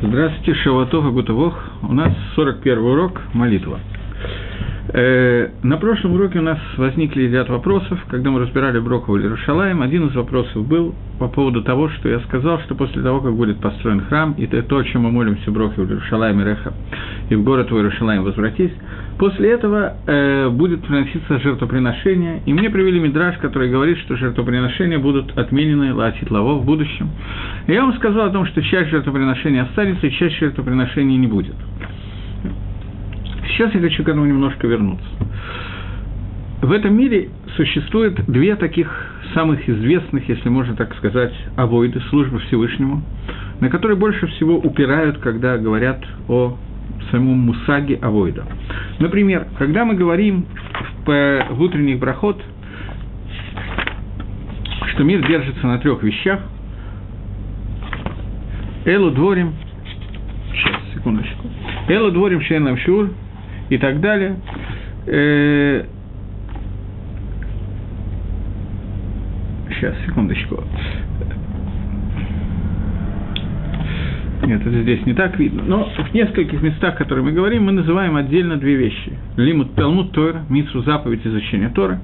Здравствуйте, Шаватов и Гутовох. У нас 41 урок «Молитва». Э, на прошлом уроке у нас возникли ряд вопросов, когда мы разбирали Броху или Рушалаем. Один из вопросов был по поводу того, что я сказал, что после того, как будет построен храм, и то, о чем мы молимся Броху или Рушалаем и Реха, и в город твой Рушалаем возвратись, после этого э, будет приноситься жертвоприношение, и мне привели мидраж, который говорит, что жертвоприношения будут отменены Лаатит Лаво в будущем. И я вам сказал о том, что часть жертвоприношения останется, и часть жертвоприношения не будет. Сейчас я хочу к этому немножко вернуться. В этом мире существует две таких самых известных, если можно так сказать, авоиды, службы Всевышнему, на которые больше всего упирают, когда говорят о самом мусаге авоида. Например, когда мы говорим в, в утренних брахот, что мир держится на трех вещах, Элу дворим, сейчас, секундочку, Элу дворим шейнам шур, и так далее. Э, сейчас, секундочку. Нет, это здесь не так видно. Но в нескольких местах, о которых мы говорим, мы называем отдельно две вещи. Лимут Талмуд Тора, Митсу заповедь изучения Тора,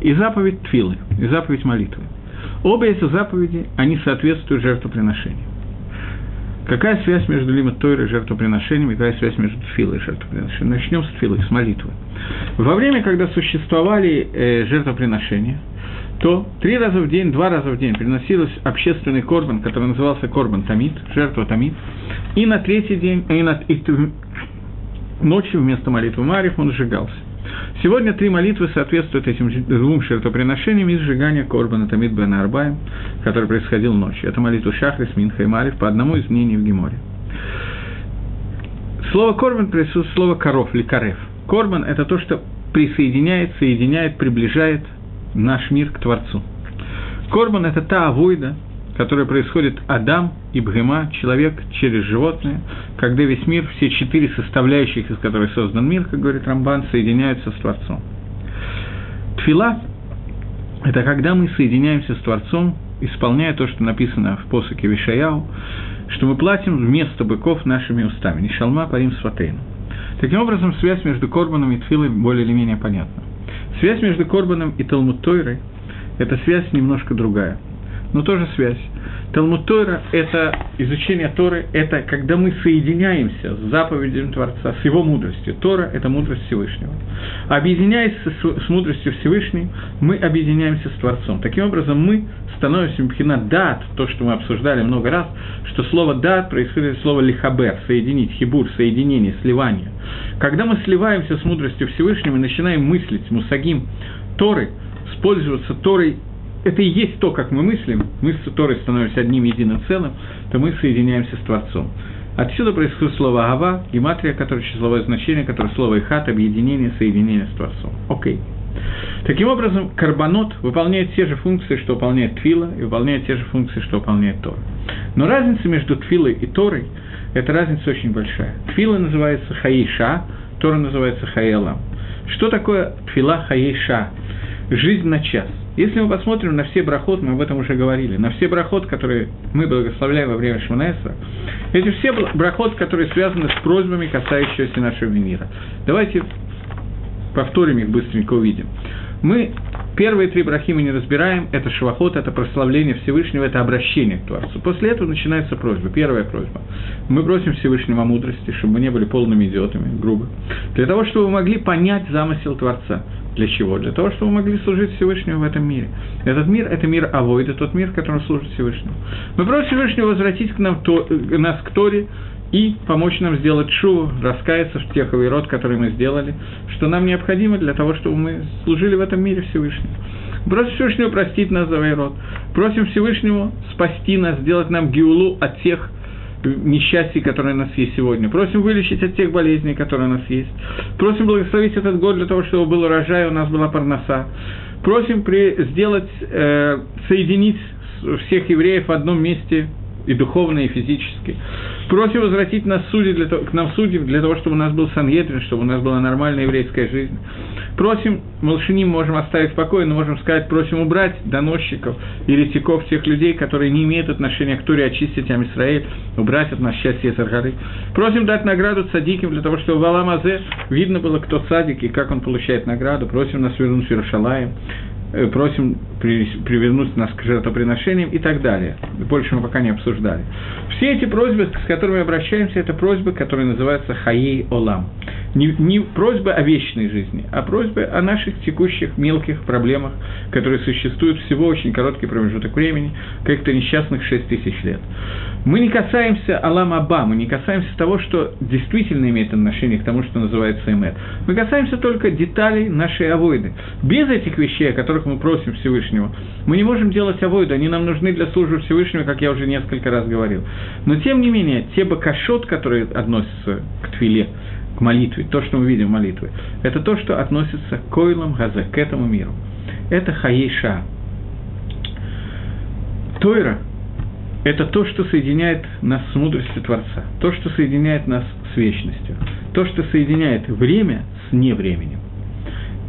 и заповедь Твилы, и заповедь молитвы. Оба эти заповеди, они соответствуют жертвоприношению. Какая связь между Лимат Тойрой и жертвоприношением, и какая связь между Тфилой и жертвоприношением? Начнем с Тфилы, с молитвы. Во время, когда существовали э, жертвоприношения, то три раза в день, два раза в день приносилось общественный корбан, который назывался корбан Тамид, жертва Тамид, и на третий день, и, на, и ночью вместо молитвы Мариф он сжигался. Сегодня три молитвы соответствуют этим двум жертвоприношениям из сжигания Корбана Тамид Бен Арбаем, который происходил ночью. Это молитва Шахрис, Минха и Марив по одному из мнений в Геморе. Слово Корбан присутствует слово коров, ликарев. Корбан – это то, что присоединяет, соединяет, приближает наш мир к Творцу. Корбан – это та авойда, которое происходит Адам и Бхема, человек через животное, когда весь мир, все четыре составляющих, из которых создан мир, как говорит Рамбан, соединяются с Творцом. Тфила – это когда мы соединяемся с Творцом, исполняя то, что написано в посоке Вишаяу, что мы платим вместо быков нашими устами. Не шалма, парим сватейну. Таким образом, связь между Корбаном и Тфилой более или менее понятна. Связь между Корбаном и Талмуд Тойрой – это связь немножко другая – но тоже связь. Талмуд Тойра – это изучение Торы, это когда мы соединяемся с заповедями Творца, с его мудростью. Тора – это мудрость Всевышнего. Объединяясь с, с мудростью Всевышней, мы объединяемся с Творцом. Таким образом, мы становимся мпхина дат, то, что мы обсуждали много раз, что слово дат происходит от слова лихабер, соединить, хибур, соединение, сливание. Когда мы сливаемся с мудростью Всевышнего и начинаем мыслить мусагим Торы, использоваться Торой это и есть то, как мы мыслим, мы с Торой становимся одним единым целым, то мы соединяемся с Творцом. Отсюда происходит слово «ава», гематрия, которое числовое значение, которое слово «ихат», объединение, соединение с Творцом. Окей. Таким образом, карбонот выполняет те же функции, что выполняет Твила, и выполняет те же функции, что выполняет Тора. Но разница между Твилой и Торой – это разница очень большая. Твила называется Хаиша, Тора называется Хаэлам. Что такое Твила Хаиша? Жизнь на час – если мы посмотрим на все брахот, мы об этом уже говорили, на все брахот, которые мы благословляем во время Шманесра, эти все брахот, которые связаны с просьбами, касающимися нашего мира. Давайте повторим их быстренько, увидим. Мы первые три брахи мы не разбираем, это швахот, это прославление Всевышнего, это обращение к Творцу. После этого начинается просьба. Первая просьба. Мы просим Всевышнего мудрости, чтобы мы не были полными идиотами, грубо. Для того, чтобы вы могли понять замысел Творца. Для чего? Для того, чтобы мы могли служить Всевышнему в этом мире. Этот мир – это мир Авойда, тот мир, в котором служит Всевышнему. Мы просим Всевышнего возвратить к нам то, нас к Торе и помочь нам сделать шу, раскаяться в тех род, которые мы сделали, что нам необходимо для того, чтобы мы служили в этом мире Всевышнему. Просим Всевышнего простить нас за Вайрод. Просим Всевышнего спасти нас, сделать нам гиулу от тех несчастий, которые у нас есть сегодня. Просим вылечить от тех болезней, которые у нас есть. Просим благословить этот год для того, чтобы был урожай, у нас была парноса. Просим при, сделать, э, соединить всех евреев в одном месте и духовно, и физически. Просим возвратить нас судьи для того, к нам судьям, для того, чтобы у нас был Сангедрин, чтобы у нас была нормальная еврейская жизнь. Просим, Малшиним можем оставить в покое, но можем сказать, просим убрать доносчиков, еретиков, тех людей, которые не имеют отношения к Туре, очистить Амисраэль, убрать от нас счастье Саргары. Просим дать награду цадиким, для того, чтобы в Аламазе видно было, кто цадик и как он получает награду. Просим нас вернуть в Иерушалаем. Э, просим привернуть нас к жертвоприношениям и так далее. Больше мы пока не обсуждали. Все эти просьбы, с которыми обращаемся, это просьбы, которые называются «Хаей Олам». Не, не просьбы о вечной жизни, а просьбы о наших текущих мелких проблемах, которые существуют всего очень короткий промежуток времени, как-то несчастных 6 тысяч лет. Мы не касаемся Алам Аба, мы не касаемся того, что действительно имеет отношение к тому, что называется Эмет. Мы касаемся только деталей нашей авойды. Без этих вещей, о которых мы просим Всевышнего, мы не можем делать авойду, они нам нужны для службы Всевышнего, как я уже несколько раз говорил. Но тем не менее, те бакашот, которые относятся к твиле, к молитве, то, что мы видим в молитве, это то, что относится к койлам газе, к этому миру. Это хаейша. Тойра – это то, что соединяет нас с мудростью Творца, то, что соединяет нас с вечностью, то, что соединяет время с невременем.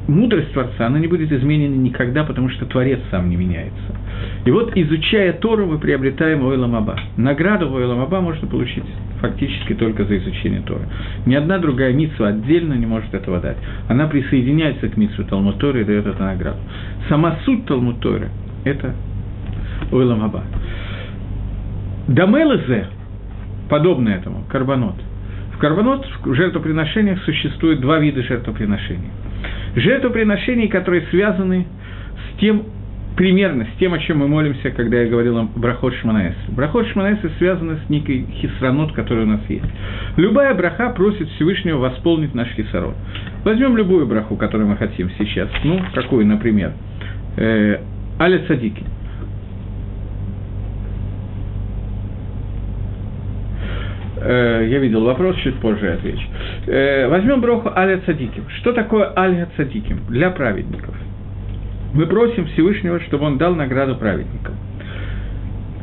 Мудрость Творца, она не будет изменена никогда, потому что Творец сам не меняется. И вот, изучая Тору, мы приобретаем Ойлам Аба. Награду в Ойлам можно получить фактически только за изучение Торы. Ни одна другая митсва отдельно не может этого дать. Она присоединяется к митсву Талмуд Торы и дает эту награду. Сама суть Талмуд Торы – это Ойлам Аба. Дамелезе, подобно этому, карбонот. В карбонот в жертвоприношениях существует два вида жертвоприношений. Жертвоприношений, которые связаны с тем, примерно с тем, о чем мы молимся, когда я говорил о Брахот Шманаэс. Брахот Шманаэс связано с некой хисранот, который у нас есть. Любая браха просит Всевышнего восполнить наш хисарот. Возьмем любую браху, которую мы хотим сейчас. Ну, какую, например? Э, Аля Цадики. Э, я видел вопрос, чуть позже я отвечу. Э, возьмем броху Аля Цадиким. Что такое Аля Цадиким для праведников? мы просим Всевышнего, чтобы он дал награду праведникам.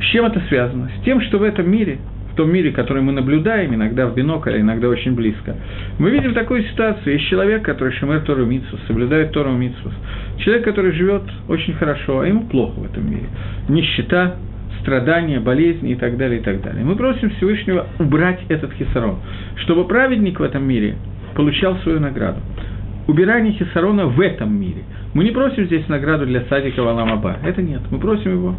С чем это связано? С тем, что в этом мире, в том мире, который мы наблюдаем, иногда в бинокль, а иногда очень близко, мы видим такую ситуацию. Есть человек, который шимер Тору Митсус, соблюдает Тору Митсус. Человек, который живет очень хорошо, а ему плохо в этом мире. Нищета, страдания, болезни и так далее, и так далее. Мы просим Всевышнего убрать этот хисарон, чтобы праведник в этом мире получал свою награду. Убирание хисарона в этом мире – мы не просим здесь награду для садика Валамаба. Это нет. Мы просим его.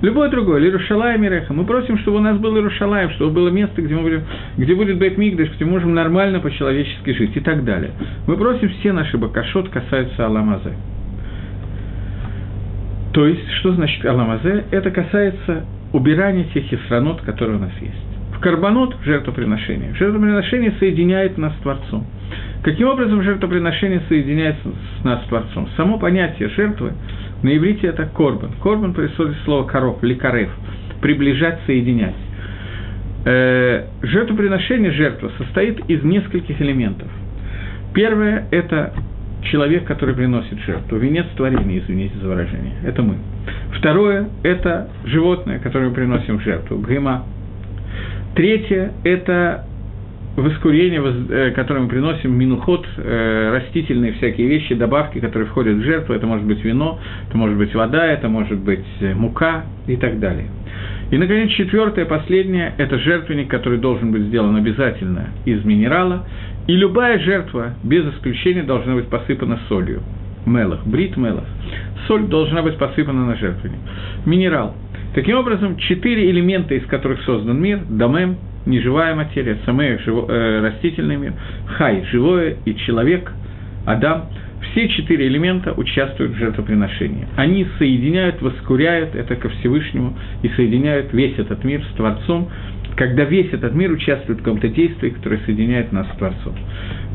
Любой другой, Лирушалай Миреха. Мы просим, чтобы у нас был Ирушалаем, чтобы было место, где, мы будем, где будет Бек Мигдаш, где можем нормально по-человечески жить и так далее. Мы просим все наши бакашот касаются Аламазе. То есть, что значит Аламазе? Это касается убирания тех хисранот, которые у нас есть. В карбонот – жертвоприношение. Жертвоприношение соединяет нас с Творцом. Каким образом жертвоприношение соединяется с нас, с Творцом? Само понятие жертвы на иврите это корбан. Корбан происходит из слова коров, ликарев, приближать, соединять. Э, жертвоприношение, жертва состоит из нескольких элементов. Первое – это человек, который приносит жертву, венец творения, извините за выражение, это мы. Второе – это животное, которое мы приносим в жертву, грима. Третье – это воскурение, э, которое мы приносим, минуход, э, растительные всякие вещи, добавки, которые входят в жертву, это может быть вино, это может быть вода, это может быть э, мука и так далее. И, наконец, четвертое, последнее – это жертвенник, который должен быть сделан обязательно из минерала, и любая жертва, без исключения, должна быть посыпана солью. Мелах, брит мелах. Соль должна быть посыпана на жертвенник. Минерал. Таким образом, четыре элемента, из которых создан мир – домем, неживая материя, самый живо, э, растительный мир, хай – живое и человек, Адам – все четыре элемента участвуют в жертвоприношении. Они соединяют, воскуряют это ко Всевышнему и соединяют весь этот мир с Творцом, когда весь этот мир участвует в каком-то действии, которое соединяет нас с Творцом.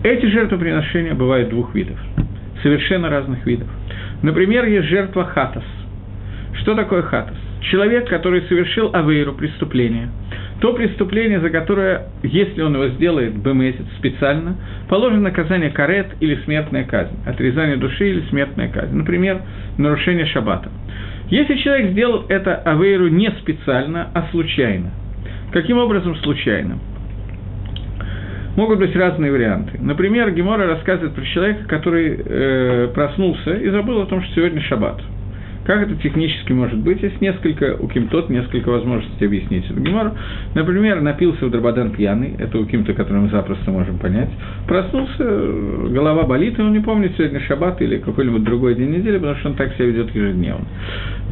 Эти жертвоприношения бывают двух видов, совершенно разных видов. Например, есть жертва хатас. Что такое хатас? Человек, который совершил авейру, преступление – то преступление, за которое, если он его сделает бемесяц специально, положено наказание карет или смертная казнь, отрезание души или смертная казнь, например, нарушение шаббата. Если человек сделал это авейру не специально, а случайно, Каким образом случайным? Могут быть разные варианты. Например, Гемора рассказывает про человека, который э, проснулся и забыл о том, что сегодня шаббат. Как это технически может быть? Есть несколько, у Кимтот несколько возможностей объяснить эту гемору. Например, напился в Драбадан пьяный, это у Кимта, который мы запросто можем понять. Проснулся, голова болит, и он не помнит сегодня шаббат или какой-нибудь другой день недели, потому что он так себя ведет ежедневно.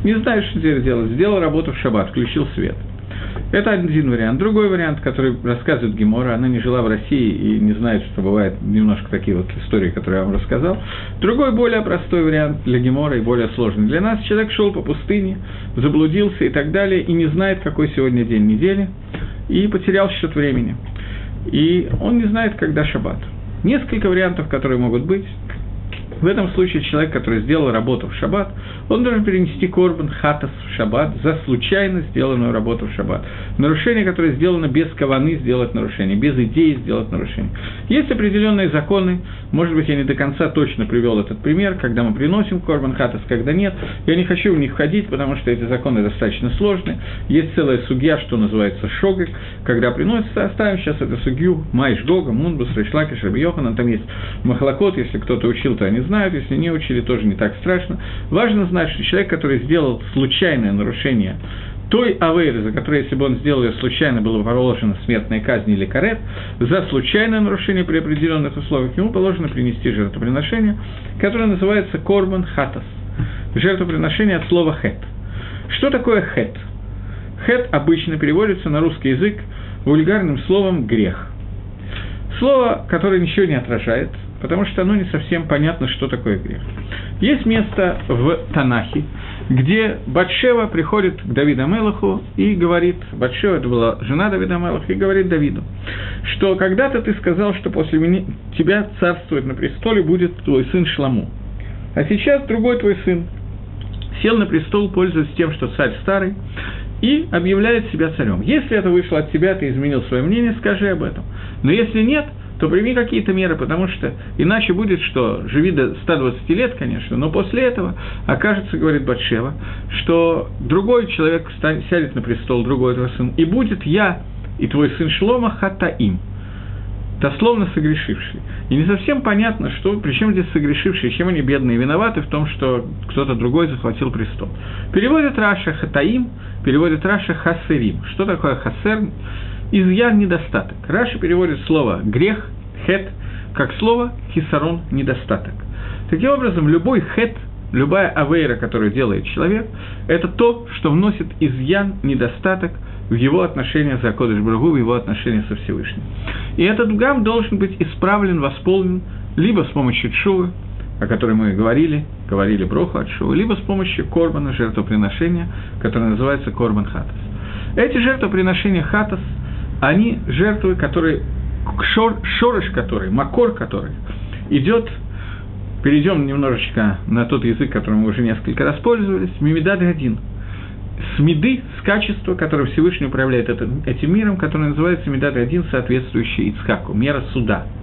Не знает, что теперь делать. Сделал работу в шаббат, включил свет – это один вариант. Другой вариант, который рассказывает Гемора, она не жила в России и не знает, что бывает немножко такие вот истории, которые я вам рассказал. Другой, более простой вариант для Гемора и более сложный. Для нас человек шел по пустыне, заблудился и так далее, и не знает, какой сегодня день недели, и потерял счет времени. И он не знает, когда шаббат. Несколько вариантов, которые могут быть. В этом случае человек, который сделал работу в шаббат, он должен перенести корбан хатас в шаббат за случайно сделанную работу в шаббат. Нарушение, которое сделано без каваны, сделать нарушение, без идеи сделать нарушение. Есть определенные законы, может быть, я не до конца точно привел этот пример, когда мы приносим корбан хатас, когда нет. Я не хочу в них входить, потому что эти законы достаточно сложные. Есть целая судья, что называется шогик, когда приносится, оставим сейчас эту судью, майш гога, мунбус, решлакиш, рабиохана, там есть махлокот, если кто-то учил, то они знают, если не учили, тоже не так страшно. Важно знать, что человек, который сделал случайное нарушение той авейры, за которой, если бы он сделал ее случайно, было бы положено смертная казнь или карет, за случайное нарушение при определенных условиях ему положено принести жертвоприношение, которое называется корбан хатас. Жертвоприношение от слова хет. Что такое хет? Хет обычно переводится на русский язык вульгарным словом грех. Слово, которое ничего не отражает, потому что оно не совсем понятно, что такое грех. Есть место в Танахе, где Батшева приходит к Давиду Мелаху и говорит, Батшева это была жена Давида Мелаха, и говорит Давиду, что когда-то ты сказал, что после меня, тебя царствует на престоле будет твой сын Шламу. А сейчас другой твой сын сел на престол, пользуясь тем, что царь старый, и объявляет себя царем. Если это вышло от тебя, ты изменил свое мнение, скажи об этом. Но если нет, то прими какие-то меры, потому что иначе будет, что живи до 120 лет, конечно, но после этого окажется, говорит Батшева, что другой человек сядет на престол, другой твой сын, и будет я и твой сын Шлома хатаим, дословно согрешивший. И не совсем понятно, что, причем здесь согрешившие, чем они бедные виноваты в том, что кто-то другой захватил престол. Переводит Раши חטאים, переводит Раши חסרים. Что такое חסר? Изъян – недостаток. Раши переводит слово «грех», «חטא», как слово «חיסרון» – недостаток. Таким образом, любой חטא, любая עבירה, которую делает человек, это то, что вносит изъян, недостаток в его отношения с הקדוש ברוך הוא, в его отношения со Всевышним. И этот פגם должен быть исправлен, восполнен либо с помощью тшувы, о которой мы говорили, говорили броху от шувы, либо с помощью корбана, жертвоприношения, которое называется корбан хатас. Эти жертвоприношения хатас – они жертвы, которые, шор, шорыш который, макор который, идет, перейдем немножечко на тот язык, которым мы уже несколько раз пользовались, мимидад один, с меды, с качества, которое Всевышний управляет этим, этим миром, которое называется Медад один, соответствующий Ицхаку, мера суда –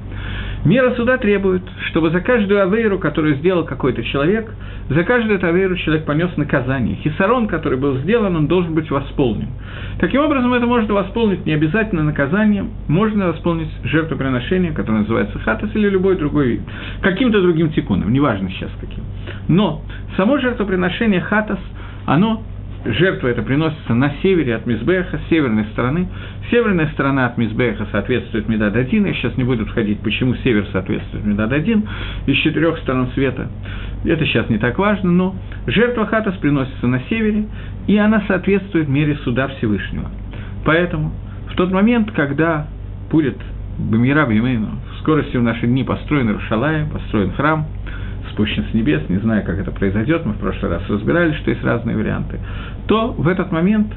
Мера суда требует, чтобы за каждую авейру, которую сделал какой-то человек, за каждую эту авейру человек понес наказание. Хисарон, который был сделан, он должен быть восполнен. Таким образом, это можно восполнить не обязательно наказанием, можно восполнить жертвоприношение, которое называется хатас или любой другой, каким-то другим тикуном, неважно сейчас каким. Но само жертвоприношение хатас, оно жертва это приносится на севере от Мизбеха, с северной стороны. Северная сторона от Мизбеха соответствует Медад-1. Я сейчас не буду входить, почему север соответствует Медад-1 из четырех сторон света. Это сейчас не так важно, но жертва Хатас приносится на севере, и она соответствует мере суда Всевышнего. Поэтому в тот момент, когда будет Бамира Бимейну, в скорости в наши дни построен Рушалай, построен храм – спущен с небес, не знаю, как это произойдет, мы в прошлый раз разбирали, что есть разные варианты, то в этот момент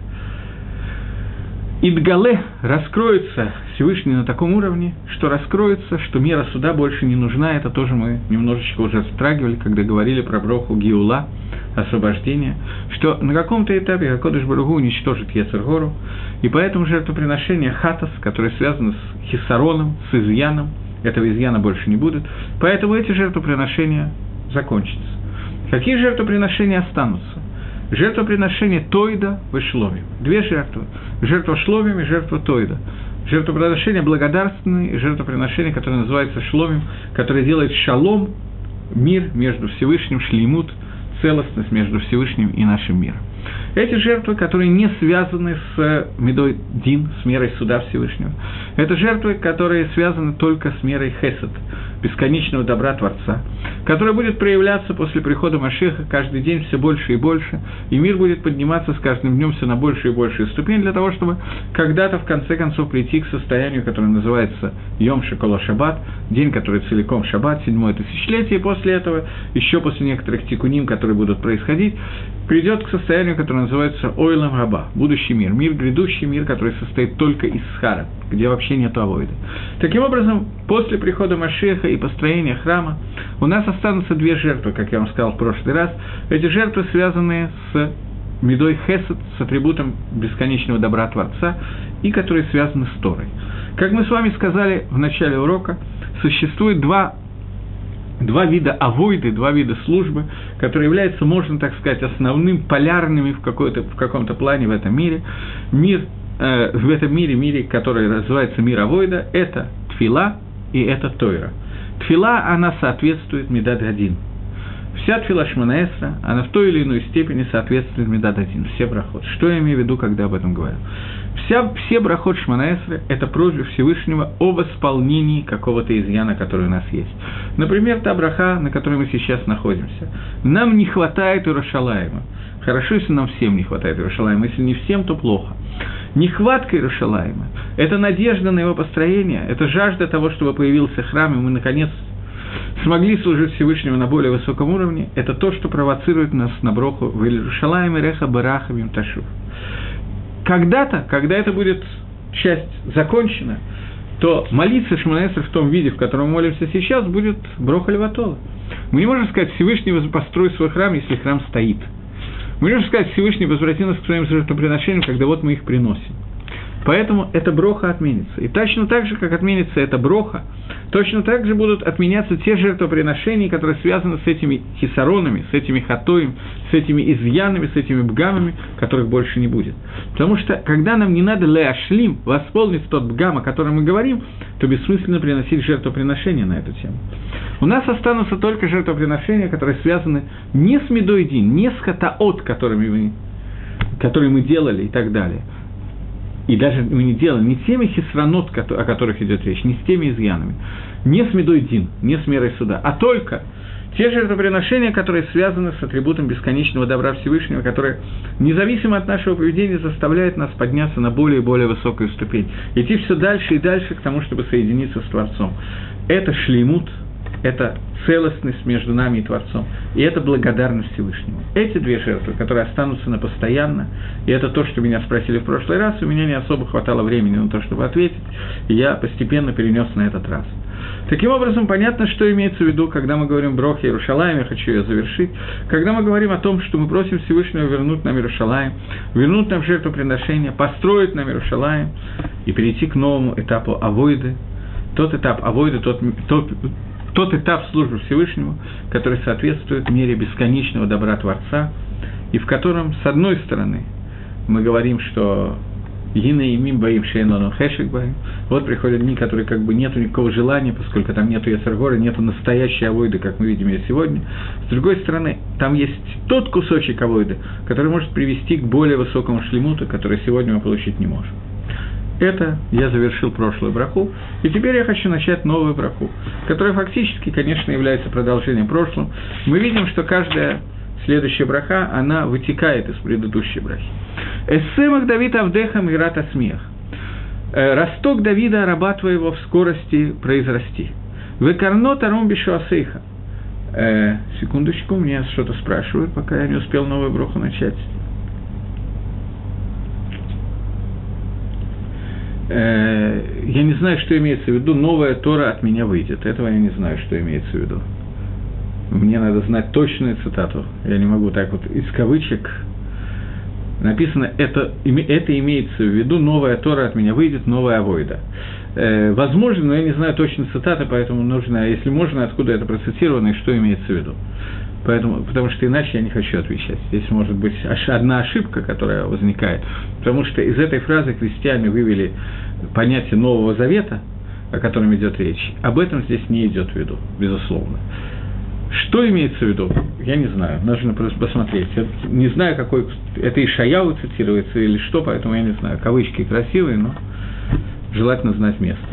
Идгале раскроется Всевышний на таком уровне, что раскроется, что мера суда больше не нужна. Это тоже мы немножечко уже затрагивали, когда говорили про броху Гиула, освобождение, что на каком-то этапе Акодыш Баругу уничтожит Ецергору, и поэтому жертвоприношение Хатас, которое связано с Хисароном, с изъяном, этого изъяна больше не будет, поэтому эти жертвоприношения закончится. Какие жертвоприношения останутся? Жертвоприношение Тойда в Ишлове. Две жертвы. Жертва Шловим и жертва Тойда. Жертвоприношение благодарственное и жертвоприношение, которое называется Шловим, которое делает шалом, мир между Всевышним, шлеймут, целостность между Всевышним и нашим миром. Эти жертвы, которые не связаны с медой Дин, с мерой суда Всевышнего, это жертвы, которые связаны только с мерой Хесед, бесконечного добра Творца, которая будет проявляться после прихода Машеха каждый день все больше и больше, и мир будет подниматься с каждым днем все на большую и большую ступень для того, чтобы когда-то в конце концов прийти к состоянию, которое называется Йом Шакола Шаббат, день, который целиком Шаббат, седьмое тысячелетие, и после этого, еще после некоторых тикуним, которые будут происходить, придет к состоянию, которое называется Ойлам Раба, будущий мир, мир, грядущий мир, который состоит только из Хара, где вообще нет авойда. Таким образом, после прихода Машеха и построения храма у нас останутся две жертвы, как я вам сказал в прошлый раз. Эти жертвы связаны с медой Хесед, с атрибутом бесконечного добра Творца, и которые связаны с Торой. Как мы с вами сказали в начале урока, существует два два вида авойды, два вида службы, которые являются, можно так сказать, основным, полярными в, в каком-то плане в этом мире. Мир, э, в этом мире, мире, который называется мир авойда, это тфила и это тойра. Тфила, она соответствует Медад Гадин. Вся тфила Шманаэсра, она в той или иной степени соответствует Медад Один, все брахот. Что я имею в виду, когда об этом говорю? Вся, все брахот Шманаэсры – это просьба Всевышнего о восполнении какого-то изъяна, который у нас есть. Например, та браха, на которой мы сейчас находимся. Нам не хватает Иерушалаема. Хорошо, если нам всем не хватает Иерушалаема. Если не всем, то плохо. Нехватка Иерушалаема – это надежда на его построение, это жажда того, чтобы появился храм, и мы, наконец, смогли служить Всевышнему на более высоком уровне, это то, что провоцирует нас на броху в Иерушалаеме Реха Бараха Мимташув когда-то, когда это будет часть закончена, то молиться Шманаэсер в том виде, в котором молимся сейчас, будет Броха Леватола. Мы не можем сказать Всевышний построй свой храм, если храм стоит. Мы не можем сказать Всевышний возврати нас к своим жертвоприношениям, когда вот мы их приносим. Поэтому эта броха отменится. И точно так же, как отменится эта броха, точно так же будут отменяться те жертвоприношения, которые связаны с этими хисаронами, с этими хатоем, с этими изъянами, с этими бгамами, которых больше не будет. Потому что, когда нам не надо леашлим, восполнить тот бгам, о котором мы говорим, то бессмысленно приносить жертвоприношения на эту тему. У нас останутся только жертвоприношения, которые связаны не с медой дин, не с хатаот, которыми мы, которые мы делали и так далее – и даже мы не делаем не теми хисранот, о которых идет речь, не с теми изъянами, не с медой дин, не с мерой суда, а только те жертвоприношения, которые связаны с атрибутом бесконечного добра Всевышнего, которые, независимо от нашего поведения, заставляют нас подняться на более и более высокую ступень, идти все дальше и дальше к тому, чтобы соединиться с Творцом. Это шлеймут – это целостность между нами и Творцом, и это благодарность Всевышнему. Эти две жертвы, которые останутся на постоянно, и это то, что меня спросили в прошлый раз, у меня не особо хватало времени на то, чтобы ответить, и я постепенно перенес на этот раз. Таким образом, понятно, что имеется в виду, когда мы говорим «Брох Иерушалаем», я хочу ее завершить, когда мы говорим о том, что мы просим Всевышнего вернуть нам Иерушалаем, вернуть нам жертвоприношение, построить нам Иерушалаем и перейти к новому этапу авойды, тот этап авойды, тот, тот, тот этап службы Всевышнему, который соответствует мере бесконечного добра Творца, и в котором, с одной стороны, мы говорим, что Гина и Мим боим Шейнону Хешек боим. Вот приходят дни, которые как бы нету никакого желания, поскольку там нету Яцергора, нету настоящей авойды, как мы видим ее сегодня. С другой стороны, там есть тот кусочек авойды, который может привести к более высокому шлемуту, который сегодня мы получить не можем. Это я завершил прошлую браху, и теперь я хочу начать новую браху, которая фактически, конечно, является продолжением прошлого. Мы видим, что каждая следующая браха, она вытекает из предыдущей брахи. Эссемах Давид Авдехам Ирата Смех. «Э, Росток Давида, раба твоего, в скорости произрасти. Векарно тарум бишуасейха. Э, секундочку, меня что-то спрашивают, пока я не успел новую браху начать. Э, я не знаю, что имеется в виду, новая Тора от меня выйдет. Этого я не знаю, что имеется в виду. Мне надо знать точную цитату. Я не могу так вот из кавычек. Написано, это, это имеется в виду, новая Тора от меня выйдет, новая Авойда. Э, возможно, но я не знаю точно цитаты, поэтому нужно, если можно, откуда это процитировано и что имеется в виду. Поэтому, потому что иначе я не хочу отвечать. Здесь может быть одна ошибка, которая возникает. Потому что из этой фразы христиане вывели понятие Нового Завета, о котором идет речь. Об этом здесь не идет в виду, безусловно. Что имеется в виду? Я не знаю, нужно просто посмотреть. Не знаю, какой... Это и Шаяу цитируется или что, поэтому я не знаю. Кавычки красивые, но желательно знать место.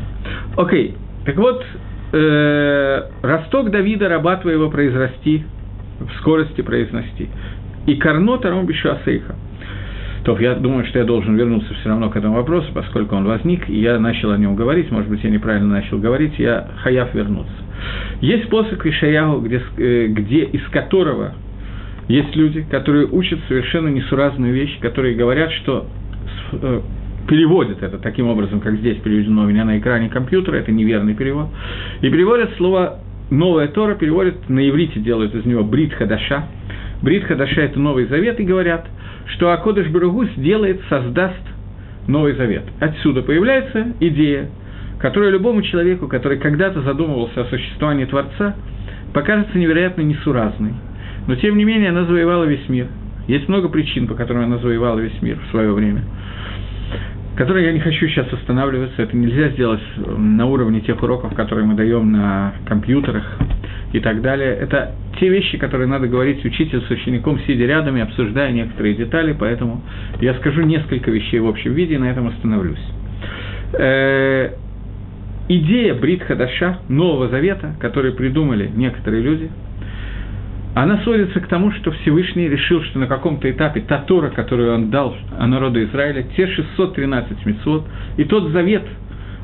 Окей, так вот, э, росток Давида, раба твоего произрасти, в скорости произнести. И корно таром бишуасейха. То я думаю, что я должен вернуться все равно к этому вопросу, поскольку он возник, и я начал о нем говорить, может быть, я неправильно начал говорить, я хаяв вернуться. Есть посох Ишаяху, где, э, где, из которого есть люди, которые учат совершенно несуразную вещь, которые говорят, что э, переводят это таким образом, как здесь переведено у меня на экране компьютера, это неверный перевод, и переводят слово «новая Тора», переводят на иврите, делают из него «брит хадаша». «Брит хадаша» – это Новый Завет, и говорят, что Акодыш Баругу сделает, создаст Новый Завет. Отсюда появляется идея, которая любому человеку, который когда-то задумывался о существовании Творца, покажется невероятно несуразной. Но, тем не менее, она завоевала весь мир. Есть много причин, по которым она завоевала весь мир в свое время которые я не хочу сейчас останавливаться. Это нельзя сделать на уровне тех уроков, которые мы даем на компьютерах и так далее. Это те вещи, которые надо говорить учитель с учеником, сидя рядом и обсуждая некоторые детали, поэтому я скажу несколько вещей в общем виде и на этом остановлюсь. Э, идея Брит Хадаша, Нового Завета, которую придумали некоторые люди – она сводится к тому, что Всевышний решил, что на каком-то этапе та Тора, которую он дал народу Израиля, те 613 мецвод, и тот завет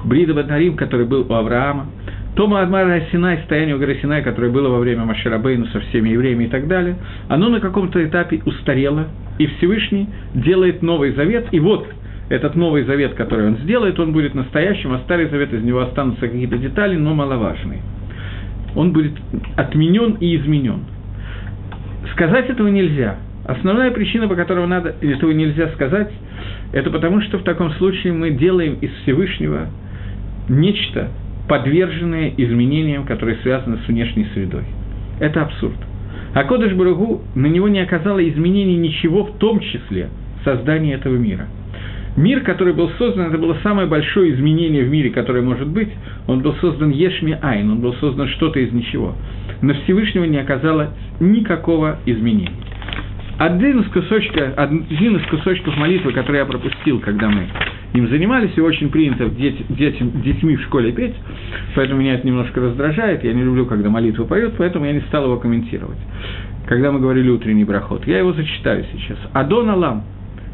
Брида Батарим, который был у Авраама, то Маадмара Синай, стояние у горы Синай, которое было во время Маширабейну со всеми евреями и так далее, оно на каком-то этапе устарело, и Всевышний делает новый завет, и вот этот новый завет, который он сделает, он будет настоящим, а старый завет, из него останутся какие-то детали, но маловажные. Он будет отменен и изменен. Сказать этого нельзя. Основная причина, по которой надо, этого нельзя сказать, это потому, что в таком случае мы делаем из Всевышнего нечто, подверженное изменениям, которые связаны с внешней средой. Это абсурд. А Кодыш Баругу на него не оказало изменений ничего, в том числе создание этого мира – Мир, который был создан, это было самое большое изменение в мире, которое может быть. Он был создан Ешми Айн, он был создан что-то из ничего. Но Всевышнего не оказалось никакого изменения. Один из, кусочка, один из кусочков молитвы, который я пропустил, когда мы им занимались, и очень принято дети, детям, детьми в школе петь, поэтому меня это немножко раздражает, я не люблю, когда молитву поют, поэтому я не стал его комментировать. Когда мы говорили утренний брахот, я его зачитаю сейчас. Адон Алам,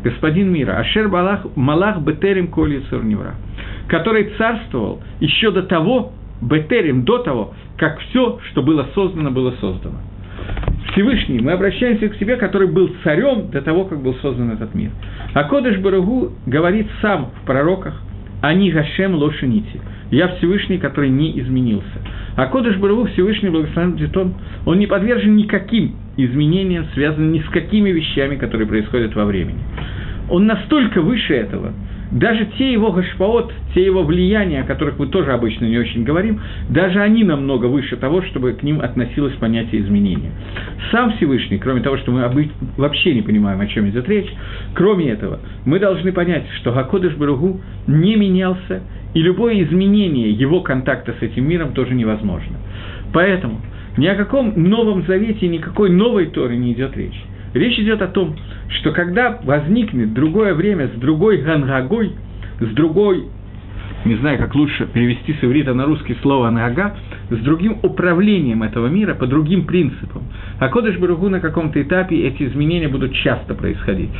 господин мира, Ашер Балах, Малах Бетерим Коли Цурневра, который царствовал еще до того, Бетерим, до того, как все, что было создано, было создано. Всевышний, мы обращаемся к тебе, который был царем до того, как был создан этот мир. А Кодыш Баругу говорит сам в пророках, они Гашем Лошинити. Я Всевышний, который не изменился. А Кодыш Баругу Всевышний Благословен Детон, он не подвержен никаким изменениям, связанным ни с какими вещами, которые происходят во времени. Он настолько выше этого – даже те его гашпаот, те его влияния, о которых мы тоже обычно не очень говорим, даже они намного выше того, чтобы к ним относилось понятие изменения. Сам Всевышний, кроме того, что мы вообще не понимаем, о чем идет речь, кроме этого, мы должны понять, что Гакодыш Баругу не менялся, и любое изменение его контакта с этим миром тоже невозможно. Поэтому ни о каком новом завете, никакой новой Торы не идет речь. Речь идет о том, что когда возникнет другое время с другой гангагой, с другой, не знаю, как лучше перевести с иврита на русский слово «нага», с другим управлением этого мира, по другим принципам. А Кодыш Баругу на каком-то этапе эти изменения будут часто происходить.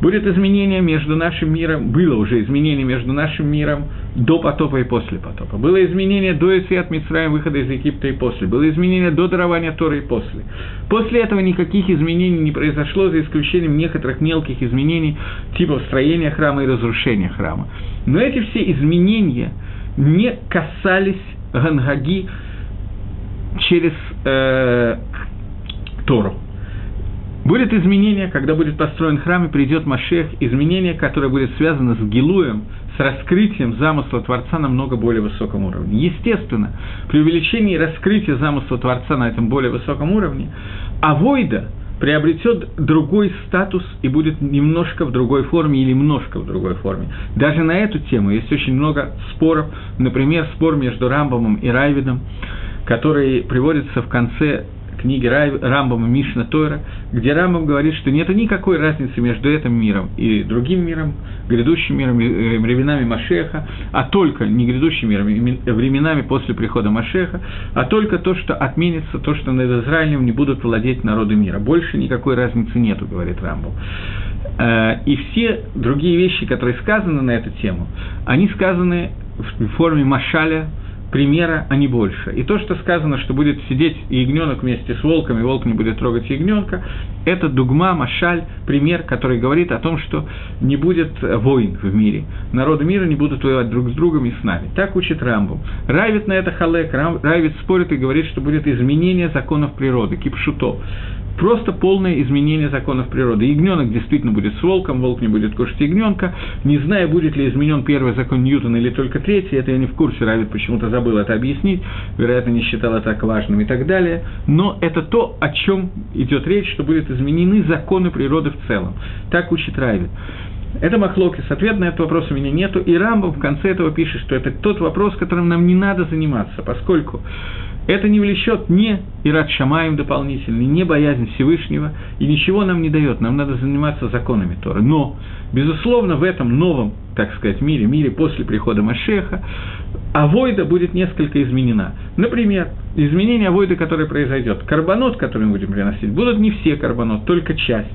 Будет изменение между нашим миром, было уже изменение между нашим миром до потопа и после потопа. Было изменение до Исиат Мицраем, выхода из Египта и после. Было изменение до дарования Торы и после. После этого никаких изменений не произошло, за исключением некоторых мелких изменений, типа строения храма и разрушения храма. Но эти все изменения не касались Гангаги, через э, Тору. Будет изменение, когда будет построен храм и придет Машех, изменение, которое будет связано с Гилуем, с раскрытием замысла Творца на много более высоком уровне. Естественно, при увеличении раскрытия замысла Творца на этом более высоком уровне, авойда приобретет другой статус и будет немножко в другой форме или немножко в другой форме. Даже на эту тему есть очень много споров, например, спор между Рамбомом и Райвидом, который приводится в конце книги Рамбама Мишна Тойра, где Рамбам говорит, что нет никакой разницы между этим миром и другим миром, грядущим миром, э, временами Машеха, а только не грядущим миром, временами после прихода Машеха, а только то, что отменится, то, что над Израилем не будут владеть народы мира. Больше никакой разницы нету, говорит Рамбам. Э, и все другие вещи, которые сказаны на эту тему, они сказаны в форме машаля, примера, а не больше. И то, что сказано, что будет сидеть ягненок вместе с волком, и волк не будет трогать ягненка, это дугма, машаль, пример, который говорит о том, что не будет войн в мире. Народы мира не будут воевать друг с другом и с нами. Так учит Рамбу. Равит на это халек, Равит спорит и говорит, что будет изменение законов природы, кипшуто просто полное изменение законов природы. Ягненок действительно будет с волком, волк не будет кушать ягненка. Не знаю, будет ли изменен первый закон Ньютона или только третий, это я не в курсе, Равид почему-то забыл это объяснить, вероятно, не считал это так важным и так далее. Но это то, о чем идет речь, что будут изменены законы природы в целом. Так учит Равид. Это Махлокис. Ответ на этот вопрос у меня нету. И Рамбов в конце этого пишет, что это тот вопрос, которым нам не надо заниматься, поскольку это не влечет ни Ират Шамаем дополнительный, ни боязнь Всевышнего, и ничего нам не дает, нам надо заниматься законами Торы. Но, безусловно, в этом новом, так сказать, мире, мире после прихода Машеха, авойда будет несколько изменена. Например, изменение авойда, которое произойдет, карбонот, который мы будем приносить, будут не все карбонот, только часть.